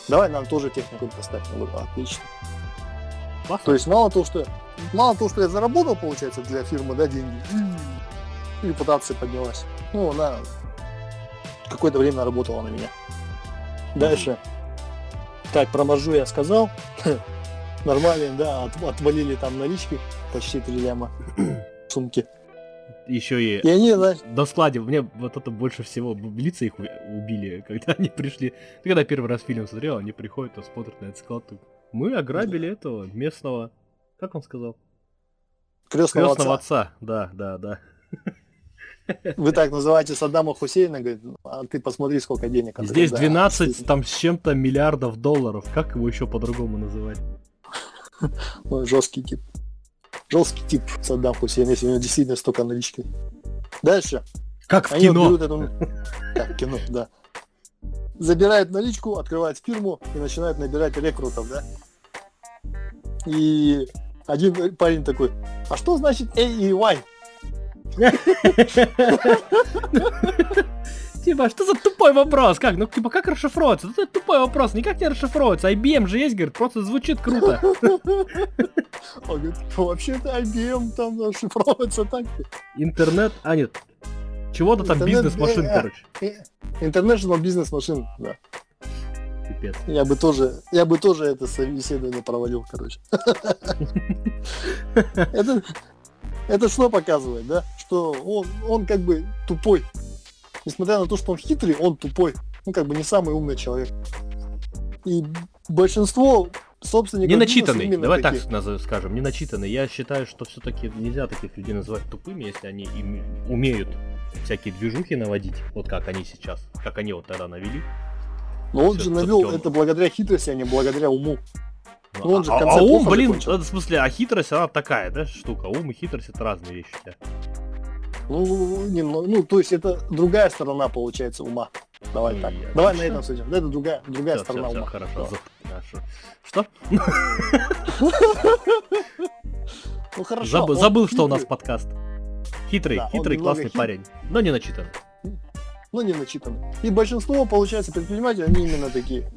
Давай нам тоже технику поставь. Я говорю, отлично. Классно. То есть мало того, что мало того, что я заработал, получается, для фирмы, да, деньги, репутация поднялась. Ну, она какое-то время работала на меня. Дальше. Так, про маржу я сказал. Нормально, да, от- отвалили там налички почти 3 ляма в сумке. Еще и И они, знаешь, на складе, мне вот это больше всего лица их убили, когда они пришли. Ты когда первый раз фильм смотрел, они приходят, а смотрят на этот склад. Мы ограбили этого местного, как он сказал? крестного Крестного отца. отца. Да, да, да. Вы так называете Саддама Хусейна, говорит, а ты посмотри, сколько денег. он Здесь да, 12 действительно. там с чем-то миллиардов долларов. Как его еще по-другому называть? Ой, жесткий тип. Жесткий тип Саддам Хусейн, если у него действительно столько налички. Дальше. Как в Они кино. эту... Как в кино, да. Забирают наличку, открывают фирму и начинают набирать рекрутов, да? И один парень такой, а что значит A и Y? Типа, что за тупой вопрос? Как? Ну, типа, как расшифровывается? Ну, Это тупой вопрос, никак не расшифровывается. IBM же есть, говорит, просто звучит круто. Он говорит, вообще-то IBM там шифровывается так. Интернет, а нет, чего-то там бизнес-машин, э, короче. International Business Machine, да. Пипец. Я бы тоже, я бы тоже это собеседование провалил, короче. Это, это что показывает, да? Что он, он как бы тупой. Несмотря на то, что он хитрый, он тупой. Ну, как бы не самый умный человек. И большинство собственников Не начитанный, давай такие. так скажем, не начитанный. Я считаю, что все-таки нельзя таких людей называть тупыми, если они им- умеют всякие движухи наводить, вот как они сейчас, как они вот тогда навели. Но он Всё, же навел он- это благодаря хитрости, а не благодаря уму. Ну, он же а, а ум, блин, закончил. в смысле, а хитрость, она такая, да, штука. Ум и хитрость это разные вещи. да. Ну, немного, ну, то есть это другая сторона, получается, ума. Давай так. отлично. Давай на этом. Да, Это другая, другая Всё, сторона всё, ума. хорошо. Да. за- хорошо. Что? Ну хорошо. Забыл, что у нас подкаст. Хитрый, Да, хитрый, классный хит- парень, но не начитан. Но не начитанный. И большинство, получается, предпринимателей, они именно такие.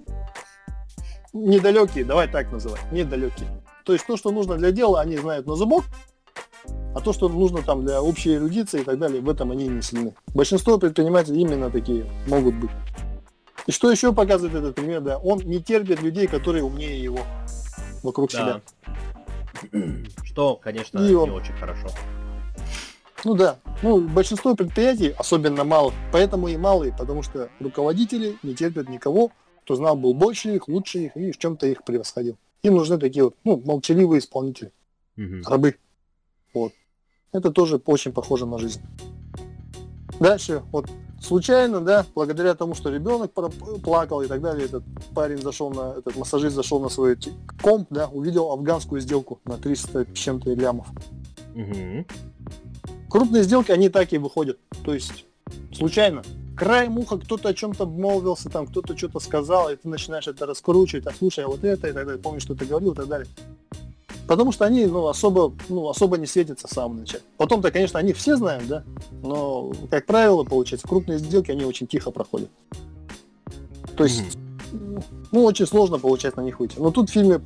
Недалекие, давай так называть. Недалекие. То есть то, что нужно для дела, они знают на зубок, а то, что нужно там для общей эрудиции и так далее, в этом они не сильны. Большинство предпринимателей именно такие могут быть. И что еще показывает этот пример, да, он не терпит людей, которые умнее его вокруг себя. Да. Что, конечно, И не он- очень хорошо. Ну да, ну большинство предприятий, особенно малых, поэтому и малые, потому что руководители не терпят никого, кто знал был больше их, лучше их и в чем-то их превосходил. Им нужны такие вот, ну, молчаливые исполнители, Мгм. рабы. Вот. Это тоже очень похоже на жизнь. Дальше, вот случайно, да, благодаря тому, что ребенок плакал и так далее, этот парень зашел на, этот массажист зашел на свой комп, да, увидел афганскую сделку на 300 с чем-то лямов. Мгм. Крупные сделки, они так и выходят. То есть, случайно. Краем уха кто-то о чем-то обмолвился, там кто-то что-то сказал, и ты начинаешь это раскручивать, а слушай, а вот это, и так далее, помнишь, что ты говорил, и так далее. Потому что они, ну, особо, ну, особо не светятся в самом начале. Потом-то, конечно, они все знают, да, но, как правило, получается, крупные сделки, они очень тихо проходят. То есть, ну, очень сложно, получается, на них выйти. Но тут в фильме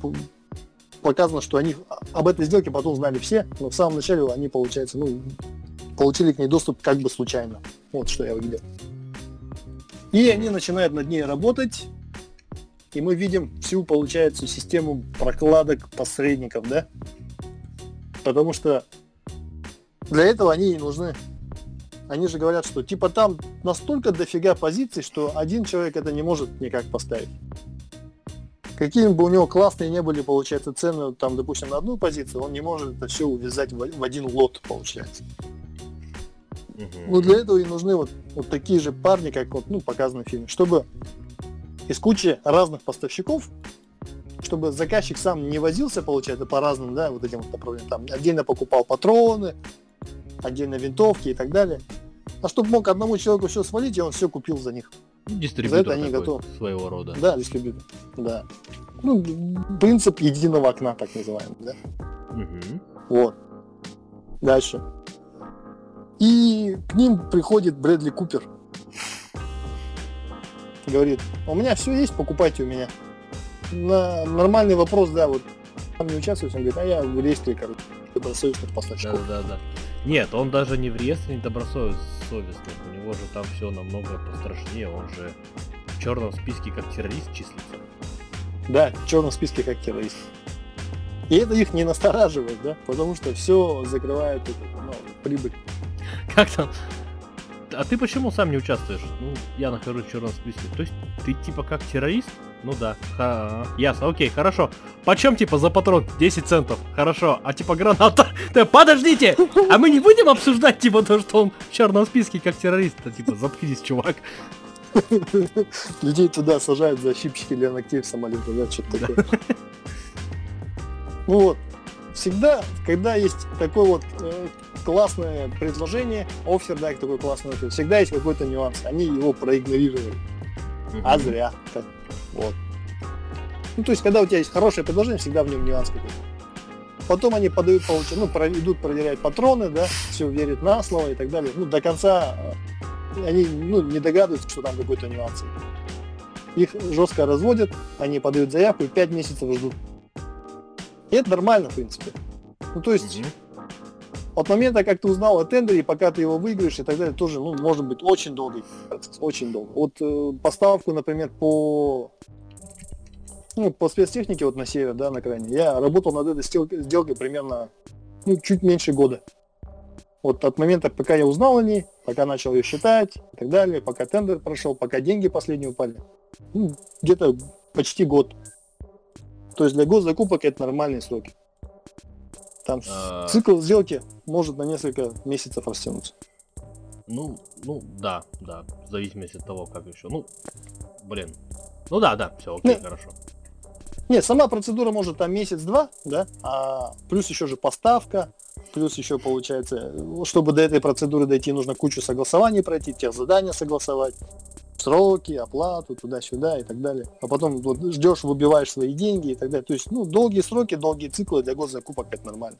показано, что они об этой сделке потом знали все, но в самом начале они, получается, ну, получили к ней доступ как бы случайно. Вот что я увидел. И они начинают над ней работать, и мы видим всю, получается, систему прокладок посредников, да? Потому что для этого они и нужны. они же говорят, что типа там настолько дофига позиций, что один человек это не может никак поставить. Какими бы у него классные не были, получается, цены, там, допустим, на одну позицию, он не может это все увязать в один лот, получается. Ну, для этого и нужны вот, вот такие же парни, как вот, ну, показано в фильме, чтобы из кучи разных поставщиков, чтобы заказчик сам не возился, получается, по разным, да, вот этим вот направлениям, там, отдельно покупал патроны, отдельно винтовки и так далее. А чтобы мог одному человеку все свалить, и он все купил за них. Дистрибьютор за это они готовы. своего рода. Да, дистрибьютор. Да. Ну, принцип единого окна, так называемый, да. Угу. Вот. Дальше. И к ним приходит Брэдли Купер. Говорит, у меня все есть, покупайте у меня. На нормальный вопрос, да, вот там не участвует, он говорит, а я в реестре, короче, добросовестных поставщиков. Да, да, да. Нет, он даже не в реестре недобросовестных. У него же там все намного пострашнее. Он же в черном списке как террорист числится. Да, в черном списке как террорист. И это их не настораживает, да, потому что все закрывает эту ну, прибыль. Как там? А ты почему сам не участвуешь? Ну, я нахожусь в черном списке. То есть ты типа как террорист? Ну да. Ха, ясно, окей, хорошо. Почем типа за патрон? 10 центов. Хорошо. А типа граната? Да подождите! А мы не будем обсуждать типа то, что он в черном списке как террорист? -то? Типа заткнись, чувак. Людей туда сажают за щипчики для ногтей в самолете, да, что-то такое. Ну вот, всегда, когда есть такое вот э, классное предложение, офер, да, такой классный офер, всегда есть какой-то нюанс. Они его проигнорировали. А зря. Вот. Ну, то есть, когда у тебя есть хорошее предложение, всегда в нем нюанс какой-то. Потом они подают, получают, ну, про, идут проверять патроны, да, все верят на слово и так далее. Ну, до конца э, они ну, не догадываются, что там какой-то нюанс. Их жестко разводят, они подают заявку и 5 месяцев ждут. И это нормально, в принципе. Ну, то есть, mm-hmm. от момента, как ты узнал о тендере, пока ты его выиграешь и так далее, тоже, ну, может быть очень долгий процесс, очень долго. Вот э, поставку, например, по ну, по спецтехнике вот на север, да, на крайне, я работал над этой сделкой, сделкой примерно ну, чуть меньше года. Вот от момента, пока я узнал о ней, пока начал ее считать и так далее, пока тендер прошел, пока деньги последние упали, ну, где-то почти год. То есть для госзакупок это нормальные сроки. Там а... цикл сделки может на несколько месяцев растянуться. Ну, ну, да, да, в зависимости от того, как еще. Ну, блин. Ну да, да, все, окей, Нет. хорошо. Нет, сама процедура может там месяц-два, да, а плюс еще же поставка, плюс еще получается, чтобы до этой процедуры дойти, нужно кучу согласований пройти, тех задания согласовать, сроки, оплату, туда-сюда и так далее. А потом вот, ждешь, выбиваешь свои деньги и так далее. То есть, ну, долгие сроки, долгие циклы для госзакупок это нормально.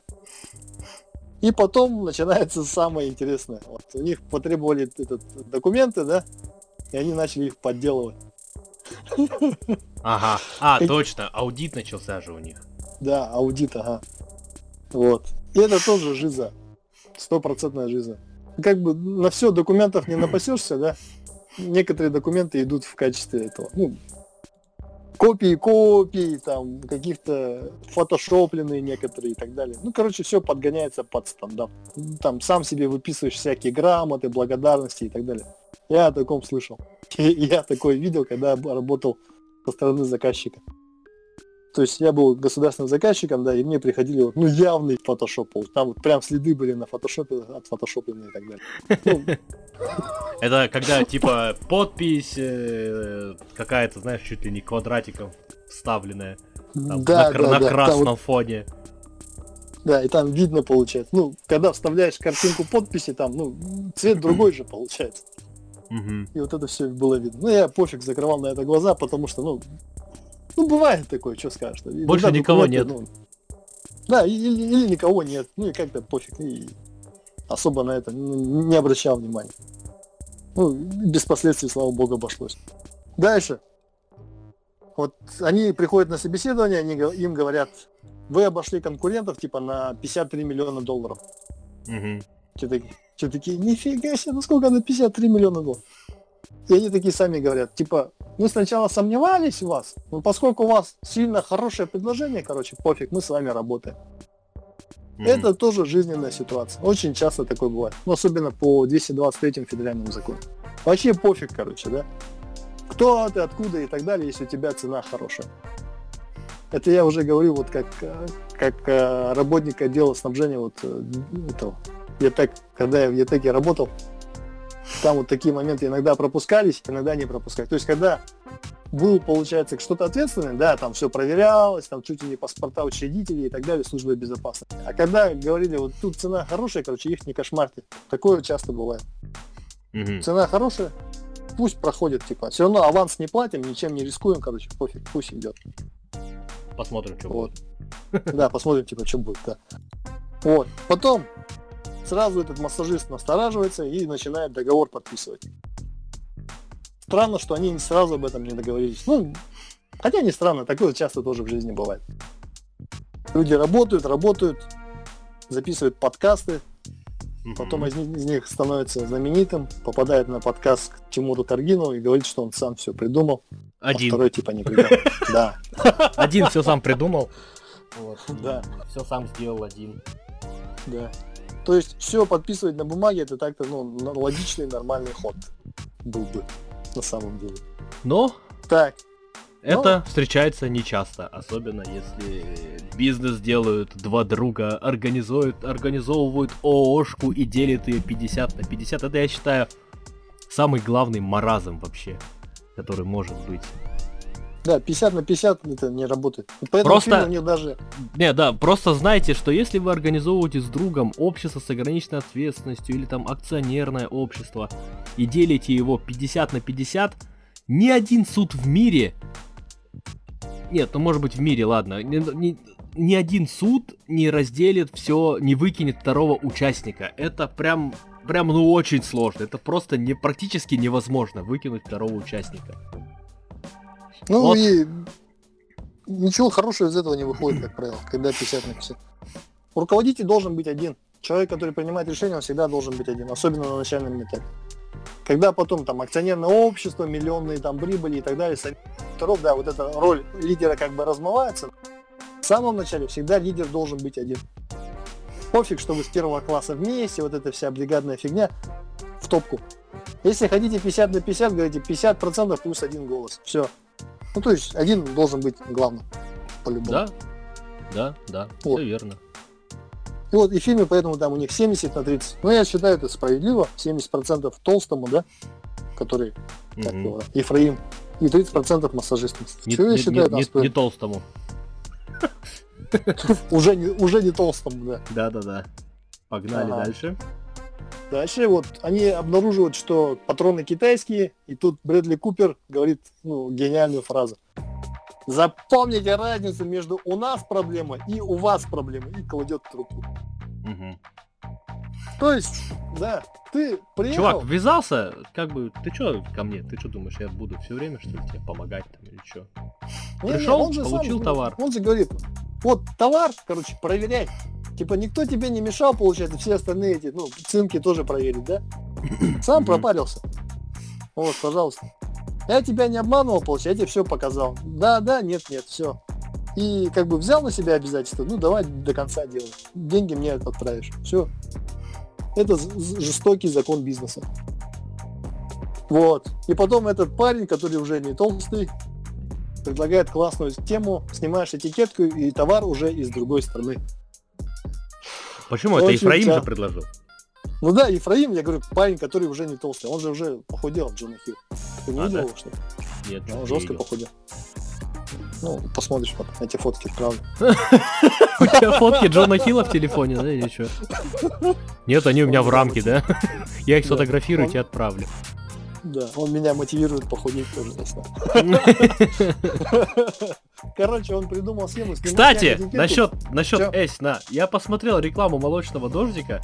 И потом начинается самое интересное. Вот, у них потребовали этот, документы, да, и они начали их подделывать. Ага. А, точно, аудит начался же у них. Да, аудит, ага. Вот. И это тоже жиза. Стопроцентная жиза. Как бы на все документов не напасешься, да? Некоторые документы идут в качестве этого. Ну, копии копий, там, каких-то фотошопленные некоторые и так далее. Ну, короче, все подгоняется под стандарт. Там сам себе выписываешь всякие грамоты, благодарности и так далее. Я о таком слышал. Я такое видел, когда работал со стороны заказчика. То есть я был государственным заказчиком, да, и мне приходили вот, ну, явный фотошоп. Там вот прям следы были на фотошопе, от фотошопленные и так далее. Ну, Это когда, типа, подпись э, какая-то, знаешь, чуть ли не квадратиком вставленная. Да, на, красном фоне. Да, и там видно получается. Ну, когда вставляешь картинку подписи, там, ну, цвет другой же получается. Угу. И вот это все было видно. Ну, я пофиг закрывал на это глаза, потому что, ну, ну бывает такое, что скажешь. Больше Иногда никого нет. Ну, да, или, или никого нет. Ну и как-то пофиг. И особо на это не обращал внимания. Ну, без последствий, слава богу, обошлось. Дальше. Вот они приходят на собеседование, они им говорят, вы обошли конкурентов типа на 53 миллиона долларов. Угу. Те такие, нифига себе, ну сколько на 53 миллиона долларов? И они такие сами говорят, типа, мы сначала сомневались в вас, но поскольку у вас сильно хорошее предложение, короче, пофиг, мы с вами работаем. Мгм. Это тоже жизненная ситуация. Очень часто такое бывает. Ну, особенно по 223 федеральному закону. Вообще пофиг, короче, да? Кто ты, откуда и так далее, если у тебя цена хорошая. Это я уже говорю вот как, э, как э, работник отдела снабжения вот э, этого. Я так, когда я в Етеке работал, там вот такие моменты иногда пропускались, иногда не пропускались. То есть, когда был, получается, что-то ответственное, да, там все проверялось, там чуть ли не паспорта учредителей и так далее, службы безопасности. А когда говорили, вот тут цена хорошая, короче, их не кошмарьте. Такое часто бывает. Мгм. Цена хорошая, пусть проходит, типа. Все равно аванс не платим, ничем не рискуем, короче, пофиг, пусть идет. Посмотрим, что Вот. будет. Да, посмотрим, типа, что будет, да. Вот. Потом сразу этот массажист настораживается и начинает договор подписывать. Странно, что они сразу об этом не договорились. Ну, хотя не странно, такое часто тоже в жизни бывает. Люди работают, работают, записывают подкасты, Мгм. потом из, них- из них становится знаменитым, попадает на подкаст к Тимуру Таргину и говорит, что он сам все придумал, а Один. второй типа не придумал. Да, Один все сам придумал. да. Все сам сделал один. Да. То есть все подписывать на бумаге это так-то ну, логичный нормальный ход был бы на самом деле. Но Так, это встречается нечасто, особенно если бизнес делают два друга, организуют, организовывают ООшку и делят ее 50 на 50. Это, я считаю, самый главный маразм вообще, который может быть. Да, 50 на 50 это не работает. И Поэтому Просто- у них даже... Не, да, просто знайте, что если вы организовываете с другом общество с ограниченной ответственностью или там акционерное общество и делите его 50 на 50, ни один суд в мире... Нет, ну может быть в мире, ладно. Ни, ни- ни один суд не разделит все, не выкинет второго участника. Это прям, прям, ну очень сложно. Это просто не, практически невозможно выкинуть второго участника. Ну Вот. и ничего хорошего из этого не выходит, как правило, когда 50 на 50. Руководитель должен быть один. Человек, который принимает решения, он всегда должен быть один, особенно на начальном этапе. Когда потом там акционерное общество, миллионные там прибыли и так далее, сами директоров, да, вот эта роль лидера как бы размывается. В самом начале всегда лидер должен быть один. Пофиг, что вы с первого класса вместе, вот эта вся бригадная фигня в топку. Если хотите 50 на 50, говорите 50% плюс один голос. Все. Ну, то есть один должен быть главным. По-любому. Да? Да, да, Вот. все верно. И вот и в фильме, поэтому там у них 70 на 30. Но я считаю это справедливо. 70% толстому, да, который, как Мгм. его, Ефраим, и 30% массажистам. Не, Чего я не- считаю, не- не- стоит? не толстому. Уже, не, уже не толстому, да. Да-да-да. Погнали Ага. дальше. Дальше вот они обнаруживают, что патроны китайские, и тут Брэдли Купер говорит ну, гениальную фразу. Запомните разницу между у нас проблема и у вас проблема. И кладет трубку. Мгм. То есть, да, ты приехал... Чувак, ввязался, как бы, ты чё ко мне? Ты что думаешь, я буду все время, что ли, тебе помогать там или что? Не-не, пришел, он же сам получил же- товар. Он же говорит, вот товар, короче, проверяй. Типа никто тебе не мешал, получается, все остальные эти, ну, цинки тоже проверить, да? Сам пропарился. Вот, пожалуйста. Я тебя не обманывал, получается, я тебе все показал. Да, да, нет, нет, все. И как бы взял на себя обязательства, ну давай до конца делай. Деньги мне отправишь. Все. Это жестокий закон бизнеса. Вот. И потом этот парень, который уже не толстый, предлагает классную тему, снимаешь этикетку и товар уже из другой страны. Почему? Это Ефраим же предложил. Ну да, Ефраим, я говорю, парень, который уже не толстый, он же уже похудел, Джона Хилл. Ты не А, видел да? его, что ли? Нет, Да, Он не жестко видел. похудел. Ну, посмотришь потом эти фотки, правда. У тебя фотки Джона Хилла в телефоне, да, или что? Нет, они у меня в рамке, да? Я их сфотографирую и тебе отправлю. Да, он меня мотивирует похудеть тоже. Короче, он придумал схему. Кстати, насчет, насчет Чё? Эсь, на, я посмотрел рекламу молочного дождика.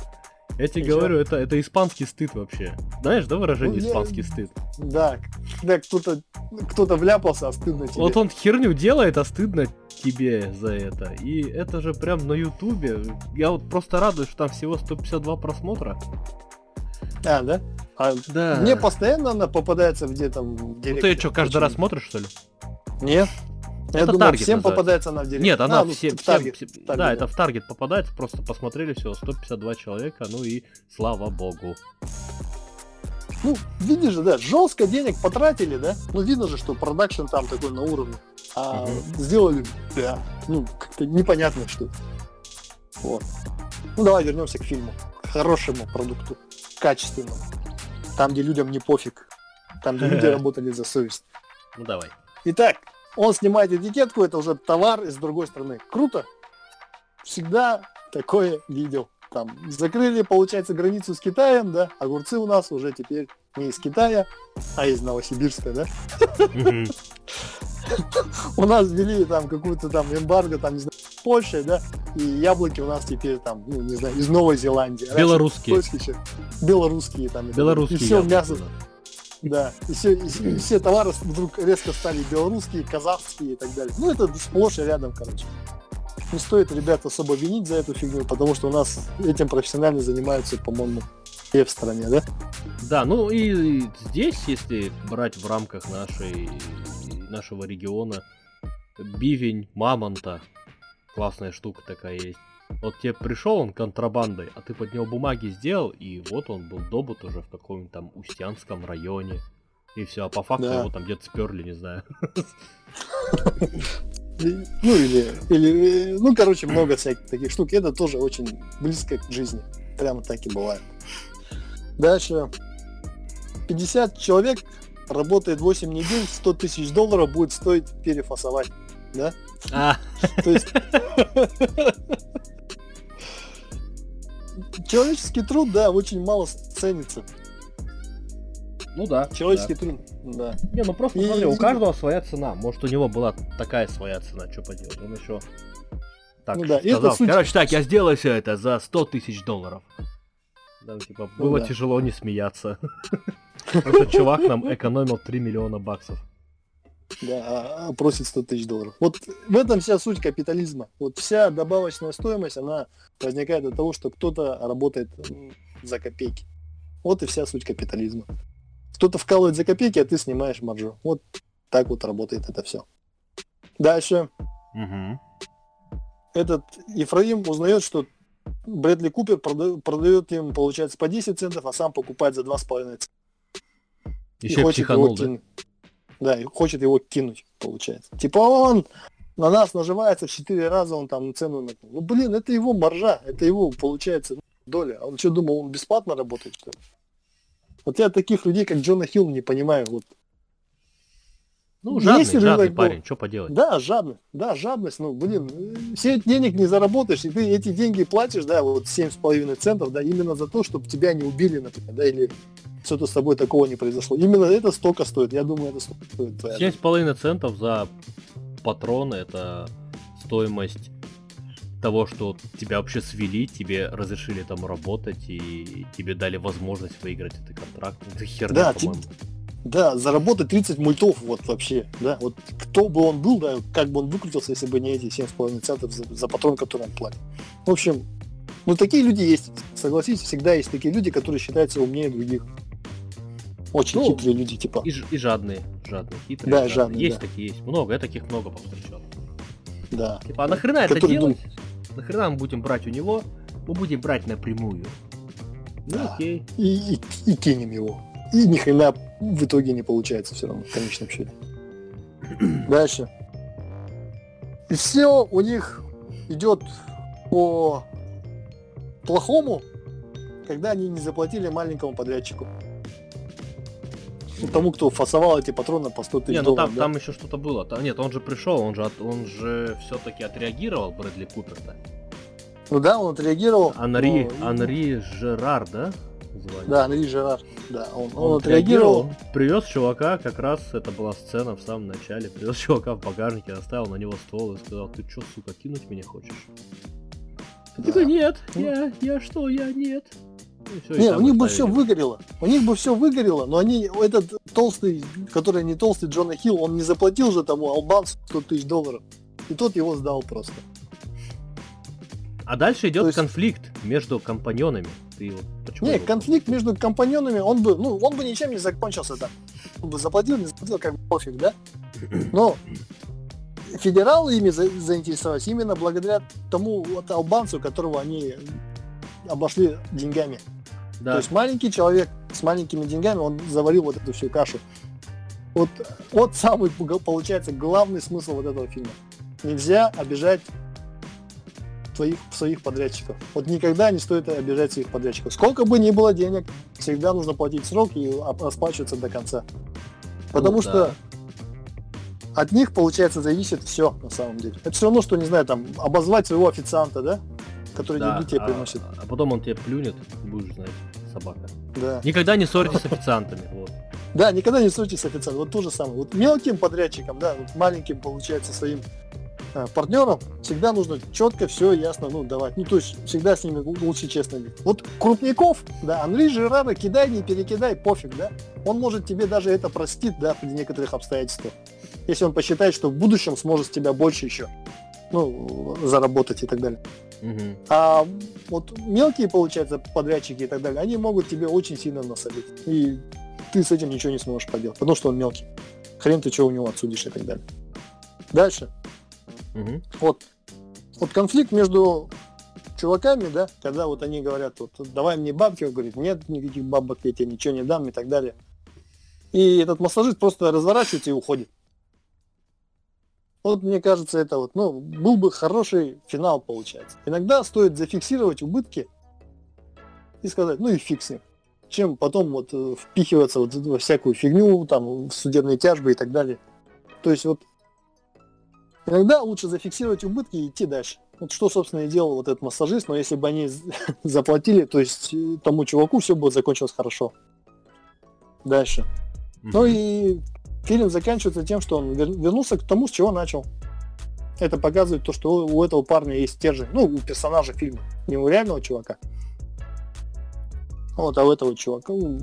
Я тебе чё? говорю, это, это испанский стыд вообще. Знаешь, да, выражение Ну, я- испанский стыд? Да, когда кто-то кто-то вляпался, а стыдно тебе. Вот он херню делает, а стыдно тебе за это. И это же прям на ютубе. Я вот просто радуюсь, что там всего 152 просмотра. А, да? А Да. мне постоянно она попадается где-то в Ну директе. ты что, каждый раз Почему? смотришь, что ли? Нет. Я Это Target всем называется. попадается она в директ. Нет, она А, ну, все, в всем- Target, всем- Target, да, это в таргет попадается, просто посмотрели всего 152 человека, ну и слава богу. Ну, видишь же, да, жестко денег потратили, да? Ну, видно же, что продакшн там такой на уровне. А Мгм. сделали, да, ну, как-то непонятно что. Вот. Ну, давай вернемся к фильму. К хорошему продукту. Качественному. Там, где людям не пофиг. Там, где люди работали за совесть. Ну давай. Итак, он снимает этикетку, это уже товар из другой страны. Круто. Всегда такое видел. Там закрыли, получается, границу с Китаем, да, огурцы у нас уже теперь не из Китая, а из Новосибирска, да. У нас ввели там какую-то там эмбарго, там, не знаю, с Польшей, да, и яблоки у нас теперь там, ну, не знаю, из Новой Зеландии. Белорусские. Белорусские там. Белорусские И все мясо, да. Да, и все, и все- и все товары вдруг резко стали белорусские, казахские и так далее. Ну, это сплошь и рядом, короче. Не стоит ребят особо винить за эту фигню, потому что у нас этим профессионально занимаются, по-моему, все в стране, да? Да, ну и здесь, если брать в рамках нашей, нашего региона, бивень мамонта, классная штука такая есть. Вот тебе пришел он контрабандой, а ты под него бумаги сделал, и вот он был добыт уже в каком-нибудь там Устянском районе. И все, а по факту Да. его там где-то сперли, не знаю. Ну, или, или, ну, короче, много всяких таких штук. Это тоже очень близко к жизни. Прямо так и бывает. Дальше. 50 человек работает 8 недель, 100 тысяч долларов будет стоить перефасовать. Да? А, То есть... Человеческий труд, да, очень мало ценится. ну да. Человеческий труд, да. да. Не, ну просто И- смотри, у каждого своя цена. Может, у него была такая своя цена, что поделать. Он еще так Ну да, и это сказал. суть- Короче, так, я сделаю все это за 100 тысяч долларов. Да, ну, типа, Ну было да. тяжело не смеяться. Потому что чувак нам экономил 3 миллиона баксов. Да, а- а просит 100 тысяч долларов. Вот в этом вся суть капитализма. Вот вся добавочная стоимость, она возникает от того, что кто-то работает за копейки. Вот и вся суть капитализма. Кто-то вкалывает за копейки, а ты снимаешь маржу. Вот так вот работает это все. Дальше. Мгм. Этот Ефраим узнает, что Брэдли Купер прода- продает им, получается, по 10 центов, а сам покупает за 2,5 цента. Еще и хочет его психанул, да? кинуть. Да, и хочет его кинуть, получается. Типа он на нас наживается в 4 раза, он там цену накинул. Ну, блин, это его маржа, это его, получается, доля. А он что, думал, он бесплатно работает, что ли? Вот я таких людей, как Джона Хилл, не понимаю. Вот. Ну, жадный, Если жадный так парень, что поделать. Да, жадность, да, жадность, ну, блин, все денег не заработаешь, и ты эти деньги платишь, да, вот 7,5 центов, да, именно за то, чтобы тебя не убили, например, да, или что-то с тобой такого не произошло. Именно это столько стоит, я думаю, это столько стоит. твоя жизнь. 7,5 центов за патроны это стоимость того, что тебя вообще свели, тебе разрешили там работать и тебе дали возможность выиграть этот контракт. Это херня, Да, по-моему. Да, заработать 30 мультов, вот вообще, да, вот кто бы он был, да, как бы он выкрутился, если бы не эти 7,5 центов за, за патрон, который он платит. В общем, ну такие люди есть, согласитесь, всегда есть такие люди, которые считаются умнее других. Очень Ну, хитрые люди, типа. И, и жадные, жадные, хитрые. Да, жадные. жадные, Есть да. такие, есть много, я таких много повстречал. Да. Типа, а нахрена это делать? Нахрена мы будем брать у него? Мы будем брать напрямую. Ну Да. окей. И, и, и кинем его. И ни хрена в итоге не получается все равно, в конечном счете. Дальше. И все у них идет по плохому, когда они не заплатили маленькому подрядчику. Ну, Тому, кто фасовал эти патроны по 100 тысяч Не, ну долларов. там, да. там еще что-то было. Там, нет, он же пришел, он же, от- он же все-таки отреагировал, Брэдли Купер-то. Ну да, он отреагировал. Анри, но- Анри Жерар, да? Звали? Да, Анри Жерар. Да, он, он, Он отреагировал. отреагировал, привез чувака, как раз это была сцена в самом начале, привез чувака в багажнике, оставил на него ствол и сказал, ты чё, сука, кинуть меня хочешь? Да. Такой, нет, Ну. я, я что, я нет. И всё, и Не, там у них бы все выгорело. У них бы все выгорело, но они, этот толстый, который не толстый Джона Хилл, он не заплатил же тому албанцу 100 тысяч долларов. И тот его сдал просто. А дальше идет То есть- конфликт между компаньонами. Ты вот почему? Не, конфликт между компаньонами, он бы, ну, он бы ничем не закончился там. Он бы заплатил, не заплатил, как бы пофиг, да? Но федералы ими за- заинтересовались именно благодаря тому вот албанцу, которого они обошли деньгами. То Да. есть маленький человек с маленькими деньгами, он заварил вот эту всю кашу. Вот, вот самый, получается, главный смысл вот этого фильма. Нельзя обижать твоих, своих подрядчиков. Вот никогда не стоит обижать своих подрядчиков. Сколько бы ни было денег, всегда нужно платить срок и расплачиваться до конца. Потому Ну что да. от них, получается, зависит все на самом деле. Это все равно, что, не знаю, там, обозвать своего официанта, да? Который Да, деньги тебе а, приносит. а потом он тебе плюнет, будешь знать, собака. Да. Никогда не ссорьтесь с официантами. Вот. Да, никогда не ссорьтесь с официантом. Вот то же самое. Вот мелким подрядчикам, да, вот маленьким, получается, своим партнерам всегда нужно четко все ясно, ну, давать. Ну, то есть всегда с ними лу- лучше честно быть. Вот крупников, да, Анри Жирара, кидай, не перекидай, пофиг, да. Он может тебе даже это простит, да, при некоторых обстоятельствах. Если он посчитает, что в будущем сможет с тебя больше еще, ну, заработать и так далее. Мгм. А вот мелкие, получается, подрядчики и так далее, они могут тебе очень сильно насолить. И ты с этим ничего не сможешь поделать, потому что он мелкий. Хрен ты что у него отсудишь и так далее. Дальше. Мгм. Вот, вот конфликт между чуваками, да, когда вот они говорят, вот, давай мне бабки, он говорит, нет никаких бабок, я тебе ничего не дам и так далее. И этот массажист просто разворачивается и уходит. Вот мне кажется, это вот, ну, был бы хороший финал, получается. Иногда стоит зафиксировать убытки и сказать, ну и ним. Чем потом вот э, впихиваться вот во всякую фигню, там, в судебные тяжбы и так далее. То есть вот иногда лучше зафиксировать убытки и идти дальше. Вот что, собственно, и делал вот этот массажист, но если бы они заплатили, то есть э, тому чуваку все бы закончилось хорошо. Дальше. Ну Мгм. и фильм заканчивается тем, что он вер- вернулся к тому, с чего начал. Это показывает то, что у этого парня есть стержень. Ну, у персонажа фильма. Не у реального чувака. Вот, а у этого чувака, у,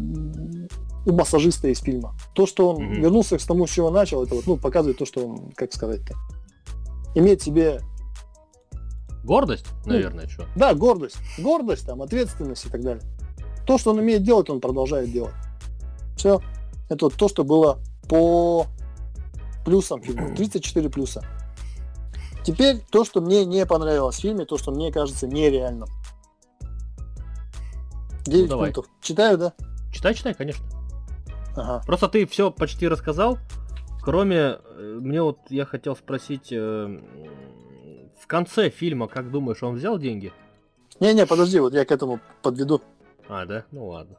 у массажиста из фильма. То, что он Мгм. вернулся к тому, с чего начал, это вот, ну, показывает то, что он, как сказать-то, имеет в себе, Гордость, Ну, наверное, что. да, гордость. Гордость, там, ответственность и так далее. То, что он умеет делать, он продолжает делать. Все. Это вот то, что было по плюсам фильма. 34 плюса. Теперь то, что мне не понравилось в фильме, то, что мне кажется нереальным. 9 давай. пунктов. Читаю, да? Читай, читай, конечно. Ага. Просто ты все почти рассказал, кроме э, мне вот я хотел спросить э, в конце фильма, как думаешь, он взял деньги? Не-не, подожди, вот я к этому подведу. А, да? Ну ладно.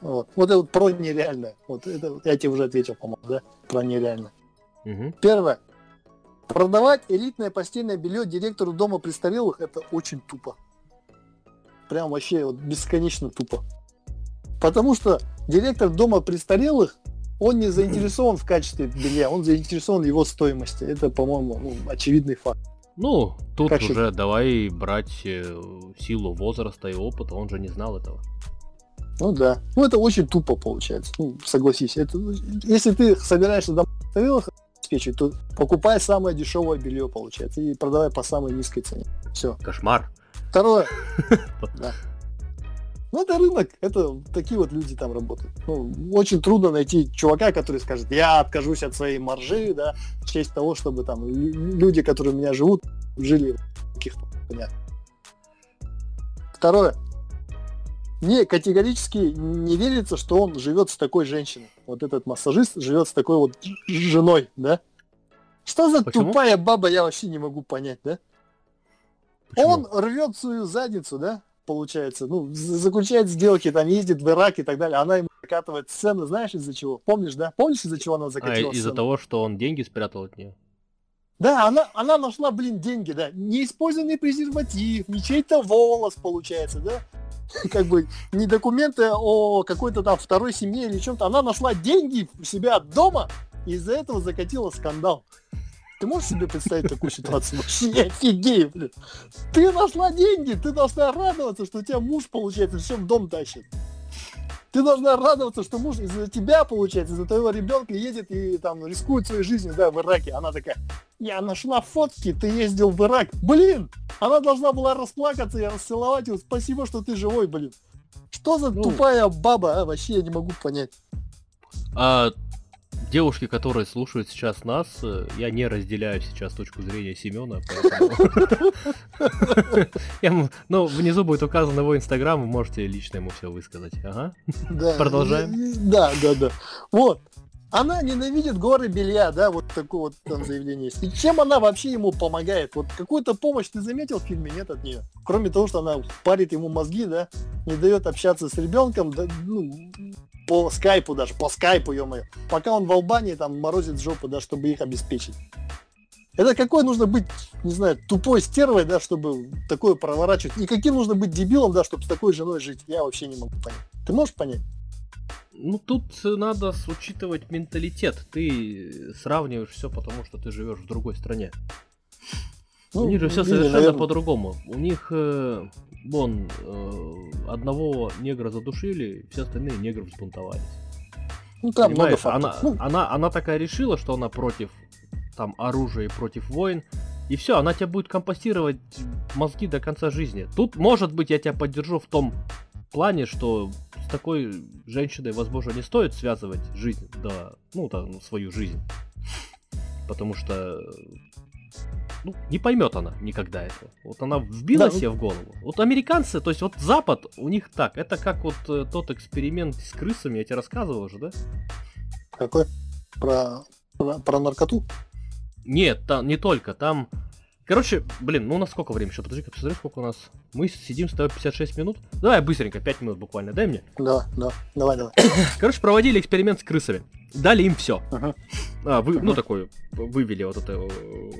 Вот, вот это вот про нереальное. Вот это я тебе уже ответил, по-моему, да? Про нереальное. Мгм. Первое. Продавать элитное постельное белье директору дома престарелых это очень тупо. Прям вообще вот бесконечно тупо. Потому что директор дома престарелых, он не заинтересован в качестве белья, он заинтересован в его стоимости. Это, по-моему, ну, очевидный факт. Ну, тут Как уже давай брать э, силу возраста и опыта, он же не знал этого. Ну да. Ну это очень тупо получается. Ну, согласись. Это, если ты собираешься дом престарелых обеспечивать, то покупай самое дешевое белье, получается, и продавай по самой низкой цене. Все. Кошмар. Второе. Да. Ну, это рынок, это такие вот люди там работают. Ну, очень трудно найти чувака, который скажет, я откажусь от своей маржи, да, в честь того, чтобы там лю- люди, которые у меня живут, жили в каких-то понятно. Второе. Мне категорически не верится, что он живет с такой женщиной. Вот этот массажист живет с такой вот женой, да? Что за Почему? тупая баба, я вообще не могу понять, да? Почему? Он рвет свою задницу, да, получается, ну, заключает сделки, там ездит в Ирак и так далее, она ему закатывает сцены, знаешь, из-за чего? Помнишь, да? Помнишь, из-за чего она А, закатила из-за сцену? того, что он деньги спрятал от нее. Да, она, она нашла, блин, деньги, да, неиспользованный презерватив, не чей-то волос, получается, да, как бы не документы о какой-то там второй семье или чем-то, она нашла деньги у себя дома, и из-за этого закатила скандал. Ты можешь себе представить такую ситуацию? Вообще я офигею, блин. Ты нашла деньги, ты должна радоваться, что у тебя муж, получается, все в дом тащит. Ты должна радоваться, что муж из-за тебя, получается, из-за твоего ребенка едет и там рискует своей жизнью, да, в Ираке. Она такая, я нашла фотки, ты ездил в Ирак. Блин, она должна была расплакаться и расцеловать его. Спасибо, что ты живой, блин. Что за Ну. тупая баба, а? Вообще я не могу понять. А девушки, которые слушают сейчас нас, э, я не разделяю сейчас точку зрения Семена, Ну, внизу будет указан его инстаграм, вы можете лично ему все высказать. Ага. Продолжаем. Да, да, да. Вот. Она ненавидит горы белья, да, вот такое вот там заявление есть. И чем она вообще ему помогает? Вот какую-то помощь ты заметил в фильме? Нет от нее. Кроме того, что она парит ему мозги, да, не дает общаться с ребенком, да, ну, по скайпу даже, по скайпу, ё -моё. Пока он в Албании там морозит жопу, да, чтобы их обеспечить. Это какой нужно быть, не знаю, тупой стервой, да, чтобы такое проворачивать. И каким нужно быть дебилом, да, чтобы с такой женой жить, я вообще не могу понять. Ты можешь понять? Ну, тут надо учитывать менталитет. Ты сравниваешь все потому, что ты живешь в другой стране. Ну, У них же все совершенно наверное... по-другому. У них э, вон, э, одного негра задушили, все остальные негры взбунтовались. Ну, там Понимаешь, много она, ну... она, она такая решила, что она против там оружия и против войн. И все, она тебя будет компостировать мозги до конца жизни. Тут, может быть, я тебя поддержу в том плане, что такой женщиной, возможно, не стоит связывать жизнь, да, ну, там, свою жизнь. Потому что ну, не поймет она никогда этого. Вот она вбила да. себе в голову. Вот американцы, то есть вот Запад, у них так, это как вот э, тот эксперимент с крысами, я тебе рассказывал уже, да? Какой? Про, про, про наркоту? Нет, там не только, там Короче, блин, ну на сколько времени еще? Подожди-ка, посмотри, сколько у нас. Мы сидим с тобой 56 минут. Давай быстренько, 5 минут буквально, дай мне. Да, да, давай, давай. Короче, проводили эксперимент с крысами. Дали им все. Ага. А, вы, ну такой, вывели вот это, э,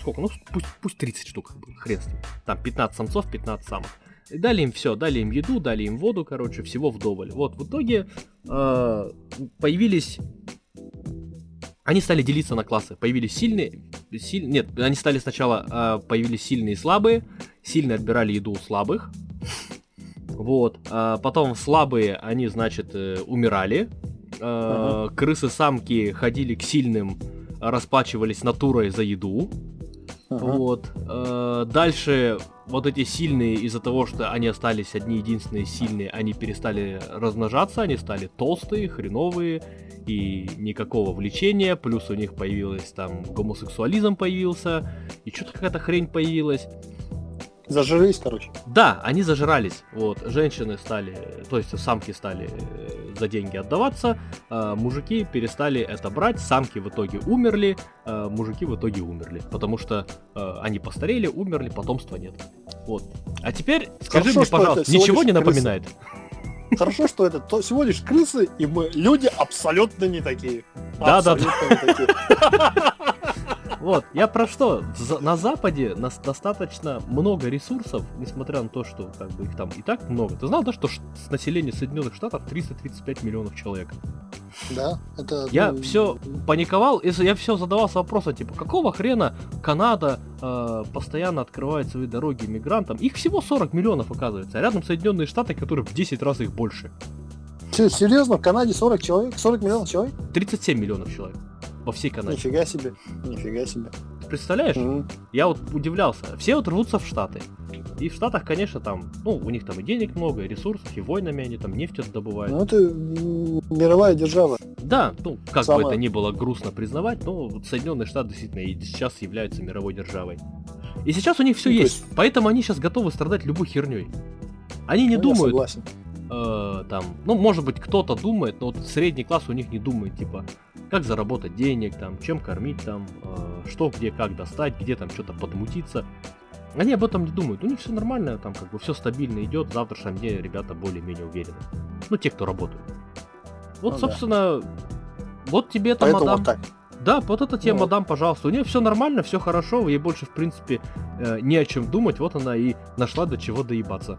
сколько, ну пусть, пусть 30 штук, хрен с ним. Там 15 самцов, 15 самок. И дали им все, дали им еду, дали им воду, короче, всего вдоволь. Вот, в итоге э, появились они стали делиться на классы. Появились сильные, силь... нет, они стали сначала э, появились сильные и слабые, сильные отбирали еду у слабых, вот, а потом слабые, они, значит, э, умирали, э, uh-huh. крысы-самки ходили к сильным, расплачивались натурой за еду, uh-huh. вот, э, дальше вот эти сильные из-за того, что они остались одни единственные сильные, они перестали размножаться, они стали толстые, хреновые, и никакого влечения, плюс у них появилась там гомосексуализм появился, и что-то какая-то хрень появилась. Зажрались, короче. Да, они зажрались. Вот, женщины стали, то есть самки стали э, за деньги отдаваться, а мужики перестали это брать, самки в итоге умерли, а мужики в итоге умерли, потому что э, они постарели, умерли, потомства нет. Вот. А теперь скажи Хорошо, мне, пожалуйста, ничего не напоминает? Крыса. Хорошо, что это то, всего лишь крысы, и мы люди абсолютно не такие. Да, да, да. Вот, я про что? На Западе нас достаточно много ресурсов, несмотря на то, что как бы их там и так много. Ты знал, да, что с населения Соединенных Штатов 335 миллионов человек? Да, это... Я ну... все паниковал, если я все задавался вопросом, типа, какого хрена Канада э, постоянно открывает свои дороги мигрантам? Их всего 40 миллионов, оказывается, а рядом Соединенные Штаты, которые в 10 раз их больше. Серьезно, в Канаде 40 человек? 40 миллионов человек? 37 миллионов человек во всей Канаде. Нифига себе, нифига себе. Представляешь? Mm-hmm. Я вот удивлялся. Все вот рвутся в Штаты. И в Штатах, конечно, там, ну, у них там и денег много, и ресурсов, и войнами они там нефть добывают. Ну, это мировая держава. Да, ну, как Самая... бы это ни было грустно признавать, но вот Соединенные Штаты действительно и сейчас являются мировой державой. И сейчас у них все ну, есть, есть, поэтому они сейчас готовы страдать любой херней. Они не ну, думают, э, там, ну, может быть, кто-то думает, но вот средний класс у них не думает, типа, как заработать денег, там, чем кормить, там, э, что, где, как достать, где там что-то подмутиться. Они об этом не думают, у них все нормально, там, как бы все стабильно идет, в завтрашнем дне ребята более-менее уверены. Ну, те, кто работают. Вот, ну, собственно, да. вот тебе там, мадам. Вот так. Да, вот это тебе, ну, мадам, пожалуйста. У нее все нормально, все хорошо, ей больше, в принципе, э, не о чем думать. Вот она и нашла до чего доебаться.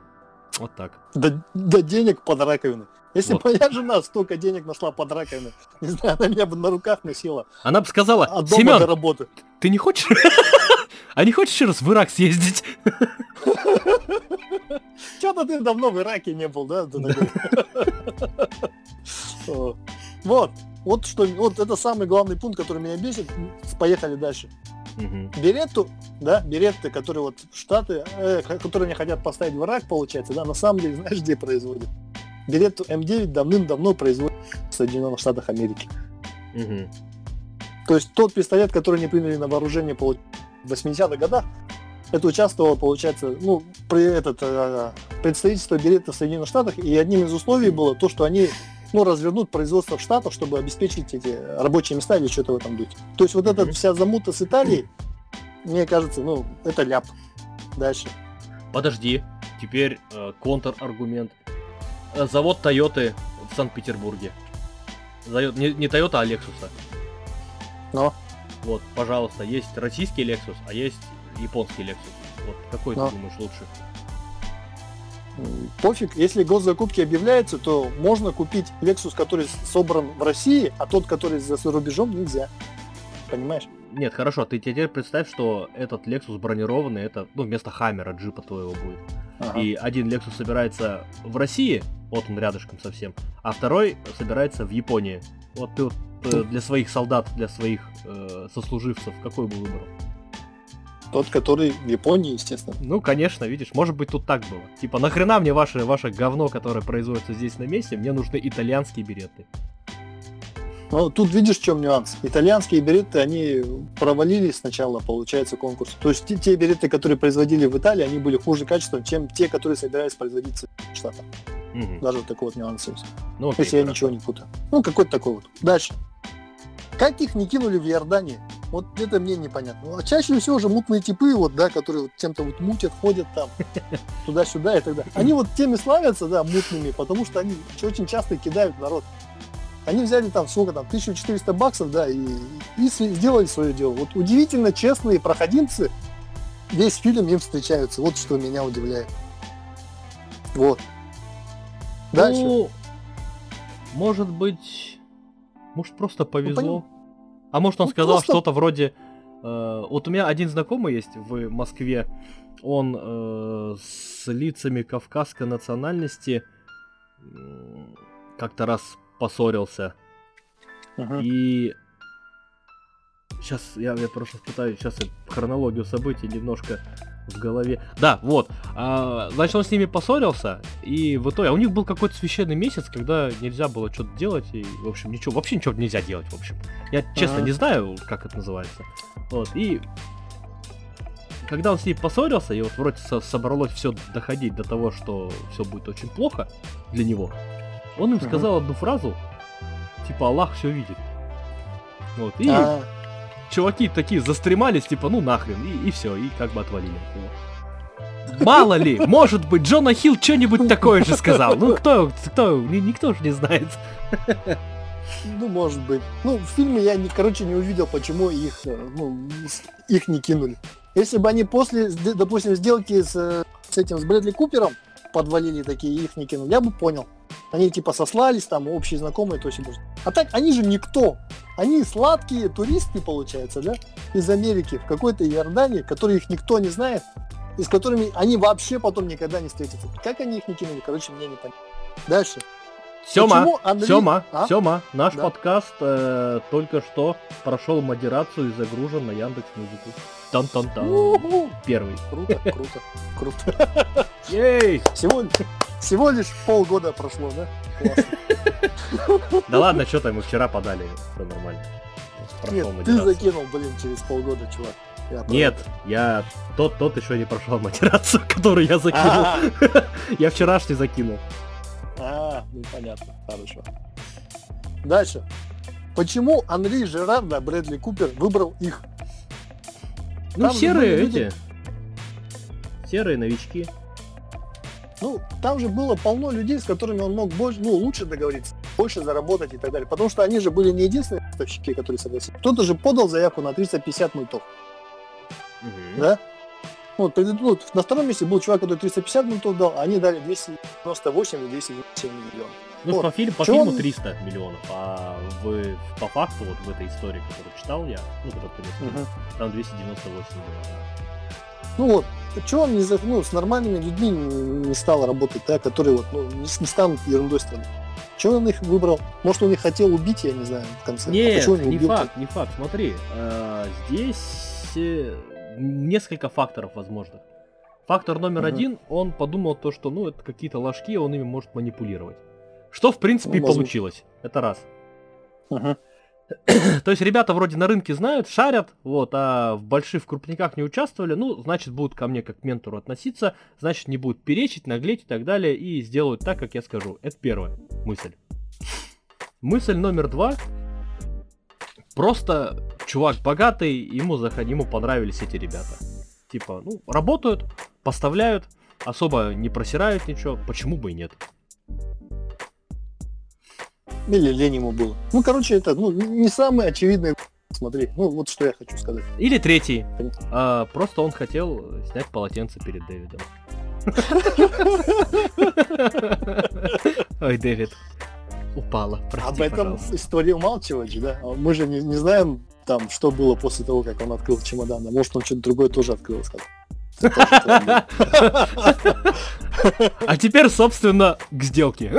Вот так. До, до денег под раковину. Если вот. моя жена столько денег нашла под раковину, не знаю, она меня бы на руках носила. Она бы сказала, от дома Семен, до работы. ты не хочешь? А не хочешь еще раз в Ирак съездить? Что-то ты давно в Ираке не был, да? Вот. Вот что, вот это самый главный пункт, который меня бесит. Поехали дальше. Угу. Беретту, да, беретты, которые вот Штаты, э, которые они хотят поставить в Ирак, получается, да, на самом деле, знаешь, где производят? Беретту М9 давным-давно производят в Соединенных Штатах Америки. Мгм. То есть тот пистолет, который они приняли на вооружение в 80-х годах, это участвовало, получается, ну, при этот, э, представительство Беретта в Соединенных Штатах, и одним из условий было то, что они ну, развернут производство в Штатах, чтобы обеспечить эти рабочие места или что-то в этом духе. То есть вот эта вся замута с Италией, мне кажется, ну, это ляп. Дальше. Подожди, теперь э, контраргумент. Э, Завод Тойоты в Санкт-Петербурге. Не, не Toyota, а Lexus. Но, Вот, пожалуйста, есть российский Lexus, а есть японский Lexus. Вот какой Но. ты думаешь лучше? Пофиг, если госзакупки объявляются, то можно купить Lexus, который собран в России, а тот, который за рубежом, нельзя. Понимаешь? Нет, хорошо, ты теперь представь, что этот Lexus бронированный, это, ну, вместо Хаммера, джипа твоего будет. Ага. И один Lexus собирается в России, вот он рядышком совсем, а второй собирается в Японии. Вот ты вот э, для своих солдат, для своих э, сослуживцев какой бы выбрал? Тот, который в Японии, естественно. Ну, конечно, видишь, может быть тут так было. Типа, нахрена мне ваше, ваше говно, которое производится здесь на месте, мне нужны итальянские береты. Но тут видишь, в чем нюанс. Итальянские береты, они провалились сначала, получается, конкурс. То есть те, те береты, которые производили в Италии, они были хуже качеством, чем те, которые собирались производить в Штатах. Мгм. Даже вот такой вот нюанс есть. Ну, окей, если я хорошо. ничего не путаю. Ну, какой-то такой вот. Дальше. Как их не кинули в Иордании? Вот это мне непонятно. А чаще всего же мутные типы, вот, да, которые вот чем-то вот мутят, ходят там туда-сюда и так далее. Они вот теми славятся, да, мутными, потому что они очень часто кидают народ. Они взяли там сколько там, 1400 баксов, да, и, и сделали свое дело. Вот удивительно честные проходимцы весь фильм им встречаются. Вот что меня удивляет. Вот. Дальше. Ну, может быть, может просто повезло. понятно. а может он Ну, сказал просто- что-то вроде... э, вот у меня один знакомый есть в Москве, он э, с лицами кавказской национальности м, как-то раз поссорился. Мгм. И сейчас я, я просто пытаюсь сейчас хронологию событий немножко в голове. Да, вот. А, значит, он с ними поссорился, и в итоге а у них был какой-то священный месяц, когда нельзя было что-то делать, и, в общем, ничего, вообще ничего нельзя делать, в общем. Я честно Ага. не знаю, как это называется. Вот, и когда он с ней поссорился, и вот вроде со- собралось все доходить до того, что все будет очень плохо для него, он им Мгм. сказал одну фразу, типа Аллах все видит. Вот, и А, чуваки такие застремались, типа, ну нахрен, и, все, и как бы отвалили. Мало ли, может быть, Джона Хилл что-нибудь такое же сказал. Ну кто, кто, ни- никто же не знает. Ну, может быть. Ну, в фильме я, не, короче, не увидел, почему их, э, ну, их не кинули. Если бы они после, допустим, сделки с, э, с этим, с Брэдли Купером подвалили такие, и их не кинули, я бы понял. Они типа сослались, там, общие знакомые, то есть. А так, они же никто. Они сладкие туристы, получается, да, из Америки в какой-то Иордании, которые их никто не знает, и с которыми они вообще потом никогда не встретятся. Как они их не кинули, короче, мне не понятно. Дальше. Сема, Андрей- Сема, А? Сема, наш Да. подкаст э, только что прошел модерацию и загружен на Яндекс Музыку. Тан-тан-тан. У-ху. Первый. Круто, круто, круто. Ей! Всего, всего лишь полгода прошло, да? Классно. Да ладно, что там, мы вчера подали, все нормально. Нет, ты закинул, блин, через полгода, чувак. Я Нет, я тот, тот еще не прошел модерацию, которую я закинул. А, Я вчерашний закинул. а, ну понятно, хорошо. Дальше. Почему Анри Жерар, да, Брэдли Купер выбрал их? Ну, Там серые люди- эти. Серые новички. Ну, там же было полно людей, с которыми он мог больше, ну, лучше договориться, больше заработать и так далее. Потому что они же были не единственные поставщики, которые согласились. Кто-то же подал заявку на 350 мультов. Мгм. Да? Ну, вот, пред- ну, на втором месте был чувак, который 350 минут дал, а они дали 298 или 297 миллионов. Ну, Вот. по, фильм, по Чё фильму он- 300 миллионов, а в, по факту, вот в этой истории, которую читал я, ну, которую ты скинул, там 298 миллионов. Ну вот, что он не, за- ну, с нормальными людьми не не стал работать, да, которые вот, ну, не, не станут ерундой страдать. Чего он их выбрал? Может, он их хотел убить, я не знаю, в конце. А Нет, почему он не убил-то? факт, не факт. Смотри, э, здесь э, несколько факторов возможных. Фактор номер Мгм. один, он подумал то, что, ну, это какие-то ложки, он ими может манипулировать. Что, в принципе, и Ну, возможно. получилось. Это раз. Мгм. То есть ребята вроде на рынке знают, шарят, вот, а в больших в крупниках не участвовали, ну, значит, будут ко мне как к ментору относиться, значит, не будут перечить, наглеть и так далее, и сделают так, как я скажу. Это первая мысль. Мысль номер два. Просто чувак богатый, ему, заход... ему понравились эти ребята. Типа, ну, работают, поставляют, особо не просирают ничего, почему бы и нет. Или лень ему было. Ну, короче, это ну, не самый очевидный Смотри, ну вот что я хочу сказать. Или третий. А, просто он хотел снять полотенце перед Дэвидом. Ой, Дэвид. Упала. Прости, Об этом пожалуйста. история умалчивает да? Мы же не, не знаем, там, что было после того, как он открыл чемодан. А может, он что-то другое тоже открыл сказал. А теперь, собственно, к сделке.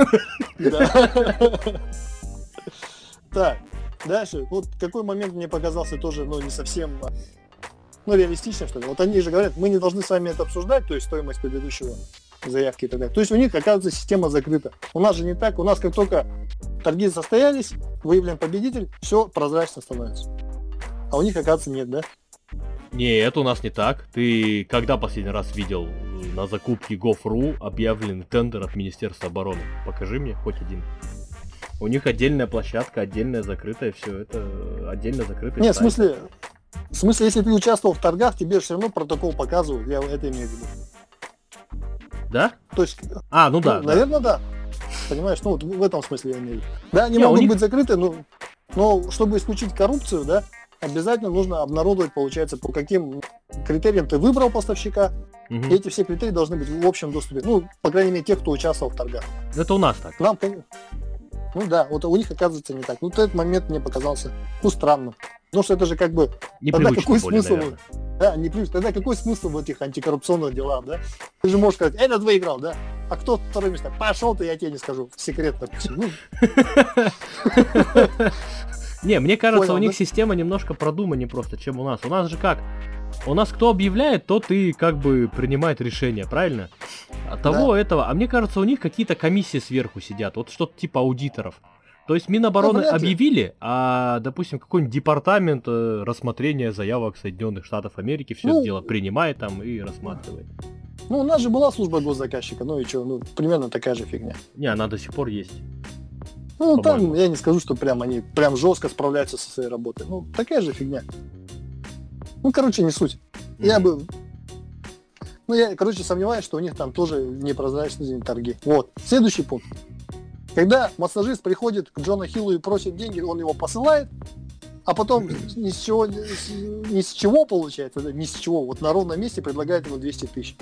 Так, дальше. Вот какой момент мне показался тоже, ну, не совсем, ну, реалистичным, что ли. Вот они же говорят, мы не должны с вами это обсуждать, то есть стоимость предыдущего заявки и так далее. То есть у них, оказывается, система закрыта. У нас же не так. У нас как только торги состоялись, выявлен победитель, все прозрачно становится. А у них, оказывается, нет, да? Не, это у нас не так. Ты когда последний раз видел э, на закупке Gov.ru объявленный тендер от Министерства обороны? Покажи мне хоть один. У них отдельная площадка, отдельная закрытая, все это э, отдельно закрытый Нет, в смысле, в смысле, если ты участвовал в торгах, тебе все равно протокол показывают, я это имею в виду. Да? То есть, А, ну да. ну, да. наверное, да. Понимаешь, ну вот в этом смысле я имею в виду. Да, они Не, могут них- быть закрыты, но, но чтобы исключить коррупцию, да, обязательно нужно обнародовать, получается, по каким критериям ты выбрал поставщика. Мгм. И эти все критерии должны быть в общем доступе. Ну, по крайней мере, тех, кто участвовал в торгах. Это у нас так. Нам, ну да, вот у них оказывается не так. Ну, вот этот момент мне показался, ну, странным. Потому что это же как бы Непривычно какой более, смысл? наверное. Да, не плюс. Тогда какой смысл в этих антикоррупционных делах, да? Ты же можешь сказать, этот выиграл, да? А кто второе место? Пошел ты, я тебе не скажу. Секрет, допустим. Ну, Не, мне кажется, Понял, у них да? система немножко продуманнее просто, чем у нас. У нас же как? У нас кто объявляет, тот и как бы принимает решение, правильно? От того этого. А мне кажется, у них какие-то комиссии сверху сидят. Вот что-то типа аудиторов. То есть Минобороны Ну, объявили, а, допустим, какой-нибудь департамент э, рассмотрения заявок Соединенных Штатов Америки все Ну, это дело принимает там и рассматривает. ну, у нас же была служба госзаказчика, ну и что, ну, примерно такая же фигня. Не, она до сих пор есть. Ну, там, я не скажу, что прям они прям жестко справляются со своей работой. Ну, такая же фигня. Ну, короче, не суть. Я бы... Ну, я, короче, сомневаюсь, что у них там тоже непрозрачные торги. Вот. Следующий пункт. Когда массажист приходит к Джона Хиллу и просит деньги, он его посылает, а потом ни с чего, ни с чего получается, ни с чего, вот на ровном месте предлагает ему 200 тысяч.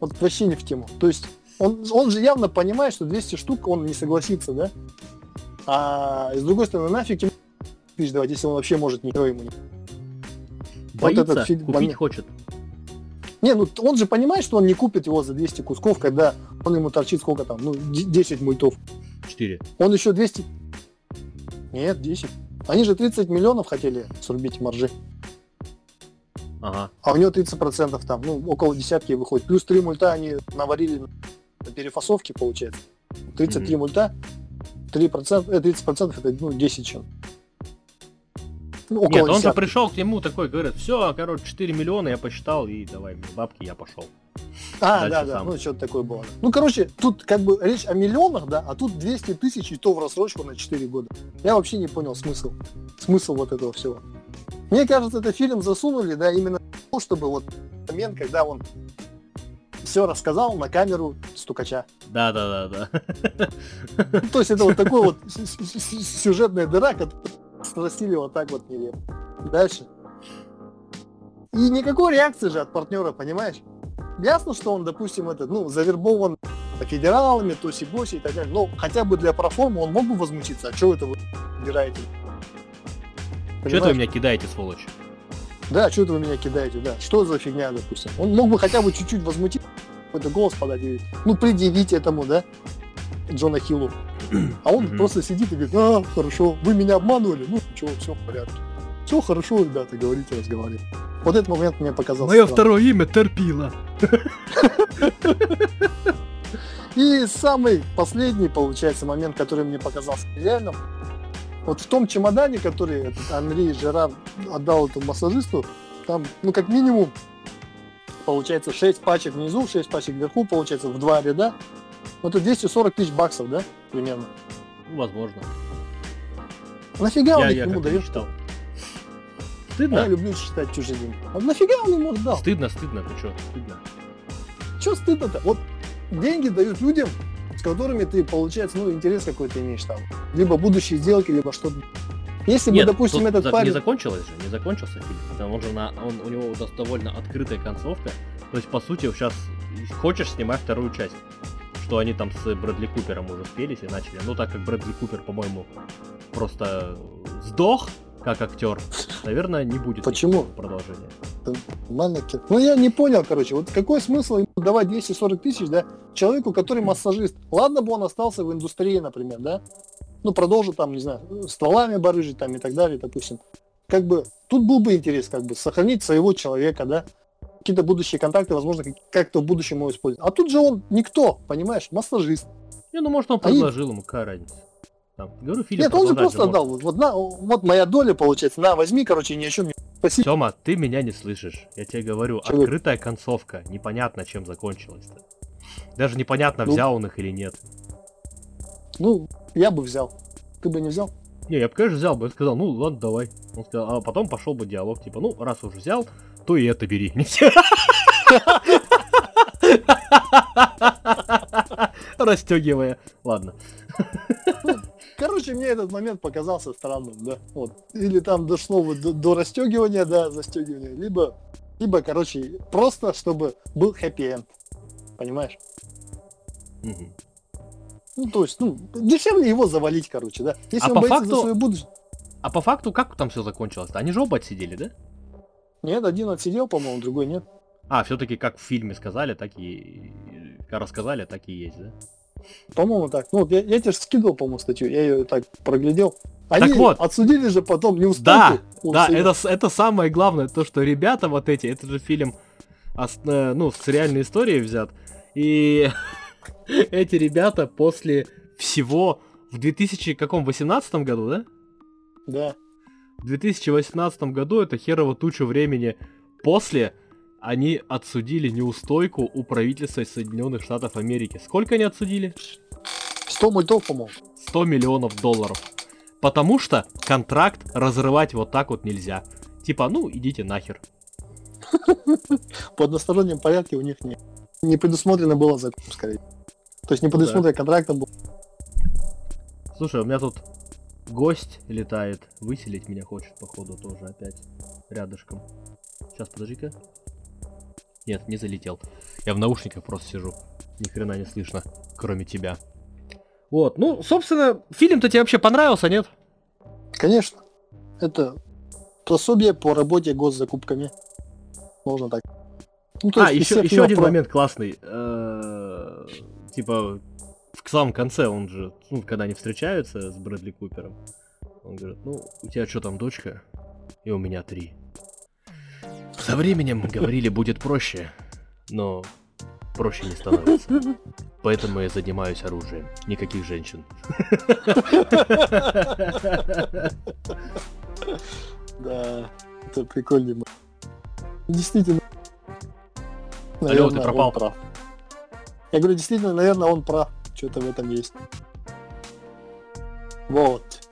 Вот вообще не в тему. То есть он, он же явно понимает, что 200 штук он не согласится, да? А с другой стороны, нафиг ему тысяч давать, если он вообще может ничего ему не... Боится, этот фильм купить момент. хочет. Не, ну он же понимает, что он не купит его за 200 кусков, когда он ему торчит сколько там, ну, д- 10 мультов. 4. Он еще 200... Нет, 10. Они же 30 миллионов хотели срубить маржи, Ага. а у него 30% там, ну, около десятки выходит. Плюс 3 мульта они наварили на перефасовке, получается. 33 Мгм. мульта, 3%, э, 30% это, ну, 10 чем. Ну, Нет, он же пришел к нему такой, говорит, все, короче, 4 миллиона я посчитал, и давай мне бабки, я пошел. А, Дальше да, да, сам. ну что-то такое было. Ну, короче, тут как бы речь о миллионах, да, а тут 200 тысяч и то в рассрочку на 4 года. Я вообще не понял смысл. Смысл вот этого всего. Мне кажется, этот фильм засунули, да, именно того, чтобы вот момент, когда он все рассказал на камеру стукача. Да, да, да, да. То есть это вот такой вот сюжетная дыра, срастили вот так вот нелепо. Дальше. И никакой реакции же от партнера, понимаешь? Ясно, что он, допустим, этот, ну, завербован федералами, тоси-боси и так далее. Но хотя бы для проформы он мог бы возмутиться. А что это вы убираете? Че Понимаешь? вы меня кидаете, сволочь? Да, что это вы меня кидаете, да. Что за фигня, допустим? Он мог бы хотя бы чуть-чуть возмутиться, какой-то голос подать и, ну, предъявить этому, да, Джона Хиллу. А он просто сидит и говорит, а, хорошо, вы меня обманули, ну, что, все в порядке. Все хорошо, ребята, говорите, разговаривайте. Вот этот момент мне показался Мое странным. второе имя Терпила. И самый последний, получается, момент, который мне показался реальным, Вот в том чемодане, который этот Анри Жерар отдал этому массажисту, там, ну, как минимум, получается 6 пачек внизу, 6 пачек вверху, получается в два ряда. Ну, это 240 тысяч баксов, да, примерно? Возможно. Нафига он Я, их я ему как-то не дает? читал. Я Стыдно? люблю считать чужие деньги. А нафига он ему дал? Стыдно, стыдно, ты чё? Стыдно. Че стыдно-то? Вот деньги дают людям, с которыми ты, получается, ну, интерес какой-то имеешь там. Либо будущие сделки, либо что-то. Если бы, Нет, допустим, тут этот за- парень... не закончилось же, не закончился фильм. Там он же на, он, у него довольно открытая концовка. То есть, по сути, сейчас хочешь, снимай вторую часть. Что они там с Брэдли Купером уже спелись и начали. Ну, так как Брэдли Купер, по-моему, просто сдох как актер, наверное, не будет Почему? продолжения. Манекен. Ну, я не понял, короче, вот какой смысл ему давать 240 тысяч, да, человеку, который массажист. Ладно бы он остался в индустрии, например, да, ну, продолжил там, не знаю, стволами барыжить там и так далее, допустим. Как бы, тут был бы интерес, как бы, сохранить своего человека, да, какие-то будущие контакты, возможно, как- как-то в будущем его использовать. А тут же он никто, понимаешь, массажист. Не, ну может он предложил ему, какая разница. Там, говорю, фильм Нет, он же просто может. дал, вот, вот, на, вот моя доля, получается, на, возьми, короче, ни о чем не... Спасибо. Тёма, ты меня не слышишь. Я тебе говорю, Чего? открытая концовка. Непонятно, чем закончилась-то. Даже непонятно, Ну. взял он их или нет. Ну, я бы взял. Ты бы не взял? Не, я бы, конечно, взял бы. Я сказал, ну ладно, давай. Он сказал, а потом пошел бы диалог, типа, ну, раз уж взял, то и это бери. Растегивая. Ладно. Короче, мне этот момент показался странным, да. Вот. Или там дошло вот до, до расстегивания, да, застегивания, либо, либо, короче, просто чтобы был хэппи-энд. Понимаешь? Мгм. Ну, то есть, ну, дешевле его завалить, короче, да. Если А он по боится факту- за свое будущее. А по факту, как там все закончилось-то? Они же оба отсидели, да? Нет, один отсидел, по-моему, другой нет. А, все-таки как в фильме сказали, так и... Как рассказали, так и есть, да? По-моему, так. Ну, я, я тебе же скидывал, по-моему, статью, я ее так проглядел. Они вот. отсудили же потом, не Да, успели. Да, это, с- это самое главное, то, что ребята вот эти, это же фильм, ос- э, ну, с реальной историей взят, и эти ребята после всего в 2000 каком 18 году, да? Да. В 2018 году это херово тучу времени после они отсудили неустойку у правительства Соединенных Штатов Америки. Сколько они отсудили? 100 мультов, по-моему. 100 миллионов долларов. Потому что контракт разрывать вот так вот нельзя. Типа, ну, идите нахер. по одностороннем порядке у них не, не предусмотрено было законом, скорее. То есть не Ну да. предусмотрено контрактом был. Слушай, у меня тут гость летает. Выселить меня хочет, походу, тоже опять. Рядышком. Сейчас, подожди-ка. Нет, не залетел. Я в наушниках просто сижу. Ни хрена не слышно, кроме тебя. Вот, ну, собственно, фильм-то тебе вообще понравился, нет? Конечно. Это пособие по работе госзакупками. Можно так. Ну, а, еще, еще один про- момент классный. Типа, в самом конце он же, ну, когда они встречаются с Брэдли Купером, он говорит, ну, у тебя что там, дочка? И у меня три. Со временем, говорили, будет проще, но проще не становится. Поэтому я занимаюсь оружием. Никаких женщин. Да, это прикольный Действительно. Алло, ты пропал. Я говорю, действительно, наверное, он прав. Что-то в этом есть. Вот.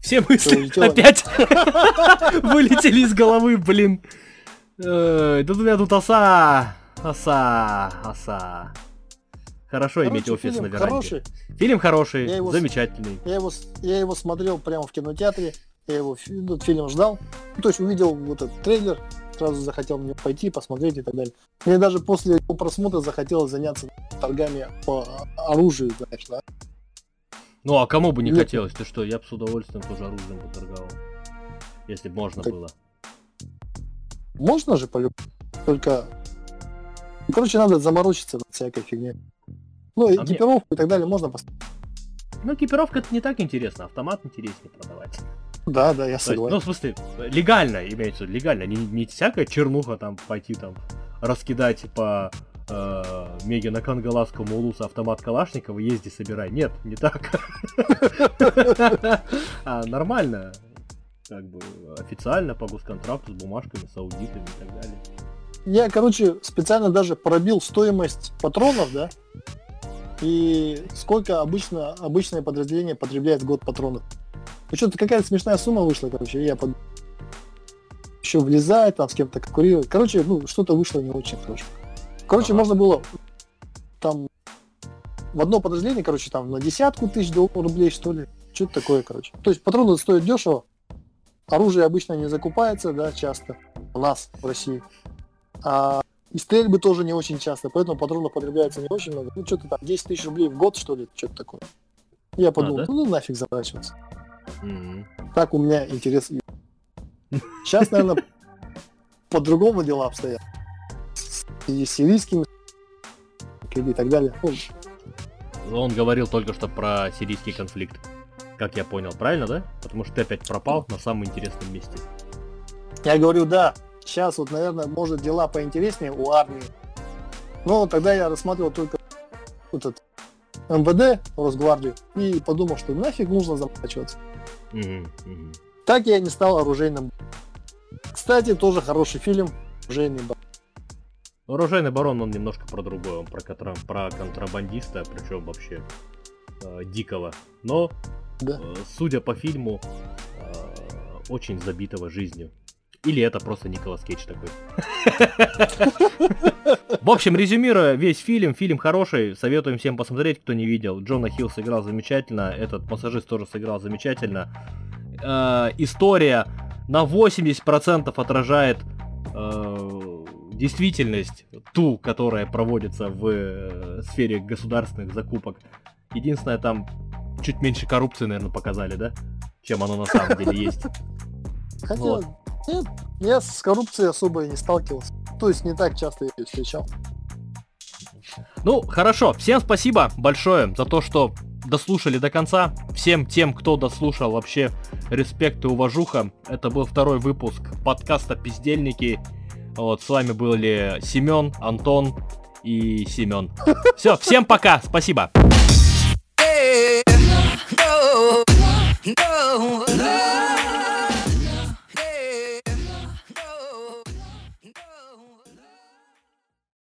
Все мысли улетело? опять вылетели из головы, блин. Ой, Тут у меня тут оса. Оса. Оса. Хорошо иметь Короче, офис фильм на веранде. хороший. Фильм хороший, Я его замечательный. Я его, я его смотрел прямо в кинотеатре. Я его этот фильм ждал. Ну, то есть увидел вот этот трейлер, сразу захотел мне пойти, посмотреть и так далее. Мне даже после его просмотра захотелось заняться торгами по оружию, знаешь, да? Ну а кому бы не Нет. хотелось? Ты что, я бы с удовольствием тоже оружием поторговал. Если бы можно Так- было. Можно же полюбить, только... Ну, короче, надо заморочиться над всякой фигней. Ну, А мне- экипировку и так далее можно поставить. Ну, экипировка это не так интересно, автомат интереснее продавать. Да, да, я есть, согласен. ну, в смысле, легально, имеется в виду, легально, не, не всякая чернуха там пойти там раскидать по э, Мегина Кангаласскому улуса автомат Калашникова, езди, собирай. Нет, не так. А нормально. Как бы официально по госконтракту с бумажками, с аудитами и так далее. Я, короче, специально даже пробил стоимость патронов, да, и сколько обычно обычное подразделение потребляет в год патронов. Ну, что-то какая-то смешная сумма вышла, короче, я под... еще влезает, там с кем-то конкурирует. Короче, ну, что-то вышло не очень хорошо. Короче, Ага. можно было там в одно подразделение, короче, там на десятку тысяч рублей, что ли. Что-то такое, короче. То есть патроны стоят дешево, оружие обычно не закупается, да, часто у нас в России. А и стрельбы тоже не очень часто, поэтому патронов потребляется не очень много. Ну, что-то там 10 тысяч рублей в год, что ли, что-то такое. Я подумал, да? ну нафиг заморачиваться. Мгм. Так у меня интерес. Сейчас, наверное, по-другому дела обстоят. С сирийскими и так далее. Ну, Он говорил только что про сирийский конфликт. Как я понял, правильно, да? Потому что ты опять пропал на самом интересном месте. я говорю, да, сейчас вот, наверное, может дела поинтереснее у армии. Но тогда я рассматривал только вот этот МВД, Росгвардию, и подумал, что нафиг нужно заморачиваться. Мгм, мгм. Так я не стал оружейным. Кстати, тоже хороший фильм «Оружейный бар». Оружейный барон, он немножко про другое, он про, контра- про контрабандиста, причем вообще э, дикого. Но, Да. э, судя по фильму, э, очень забитого жизнью. Или это просто Николас Кейдж такой. В общем, резюмируя весь фильм, фильм хороший, советуем всем посмотреть, кто не видел. Джона Хилл сыграл замечательно, этот массажист тоже сыграл замечательно. Э, История на 80% отражает э, действительность, ту, которая проводится в э, сфере государственных закупок. Единственное, там чуть меньше коррупции, наверное, показали, да? Чем оно на самом деле есть. Хотя, Вот. Нет, я с коррупцией особо и не сталкивался. То есть не так часто ее встречал. Ну, хорошо. Всем спасибо большое за то, что дослушали до конца. Всем тем, кто дослушал, вообще респект и уважуха. Это был второй выпуск подкаста «Пиздельники». Вот, с вами были Семен, Антон и Семен. Все, всем пока, спасибо. No, no, no.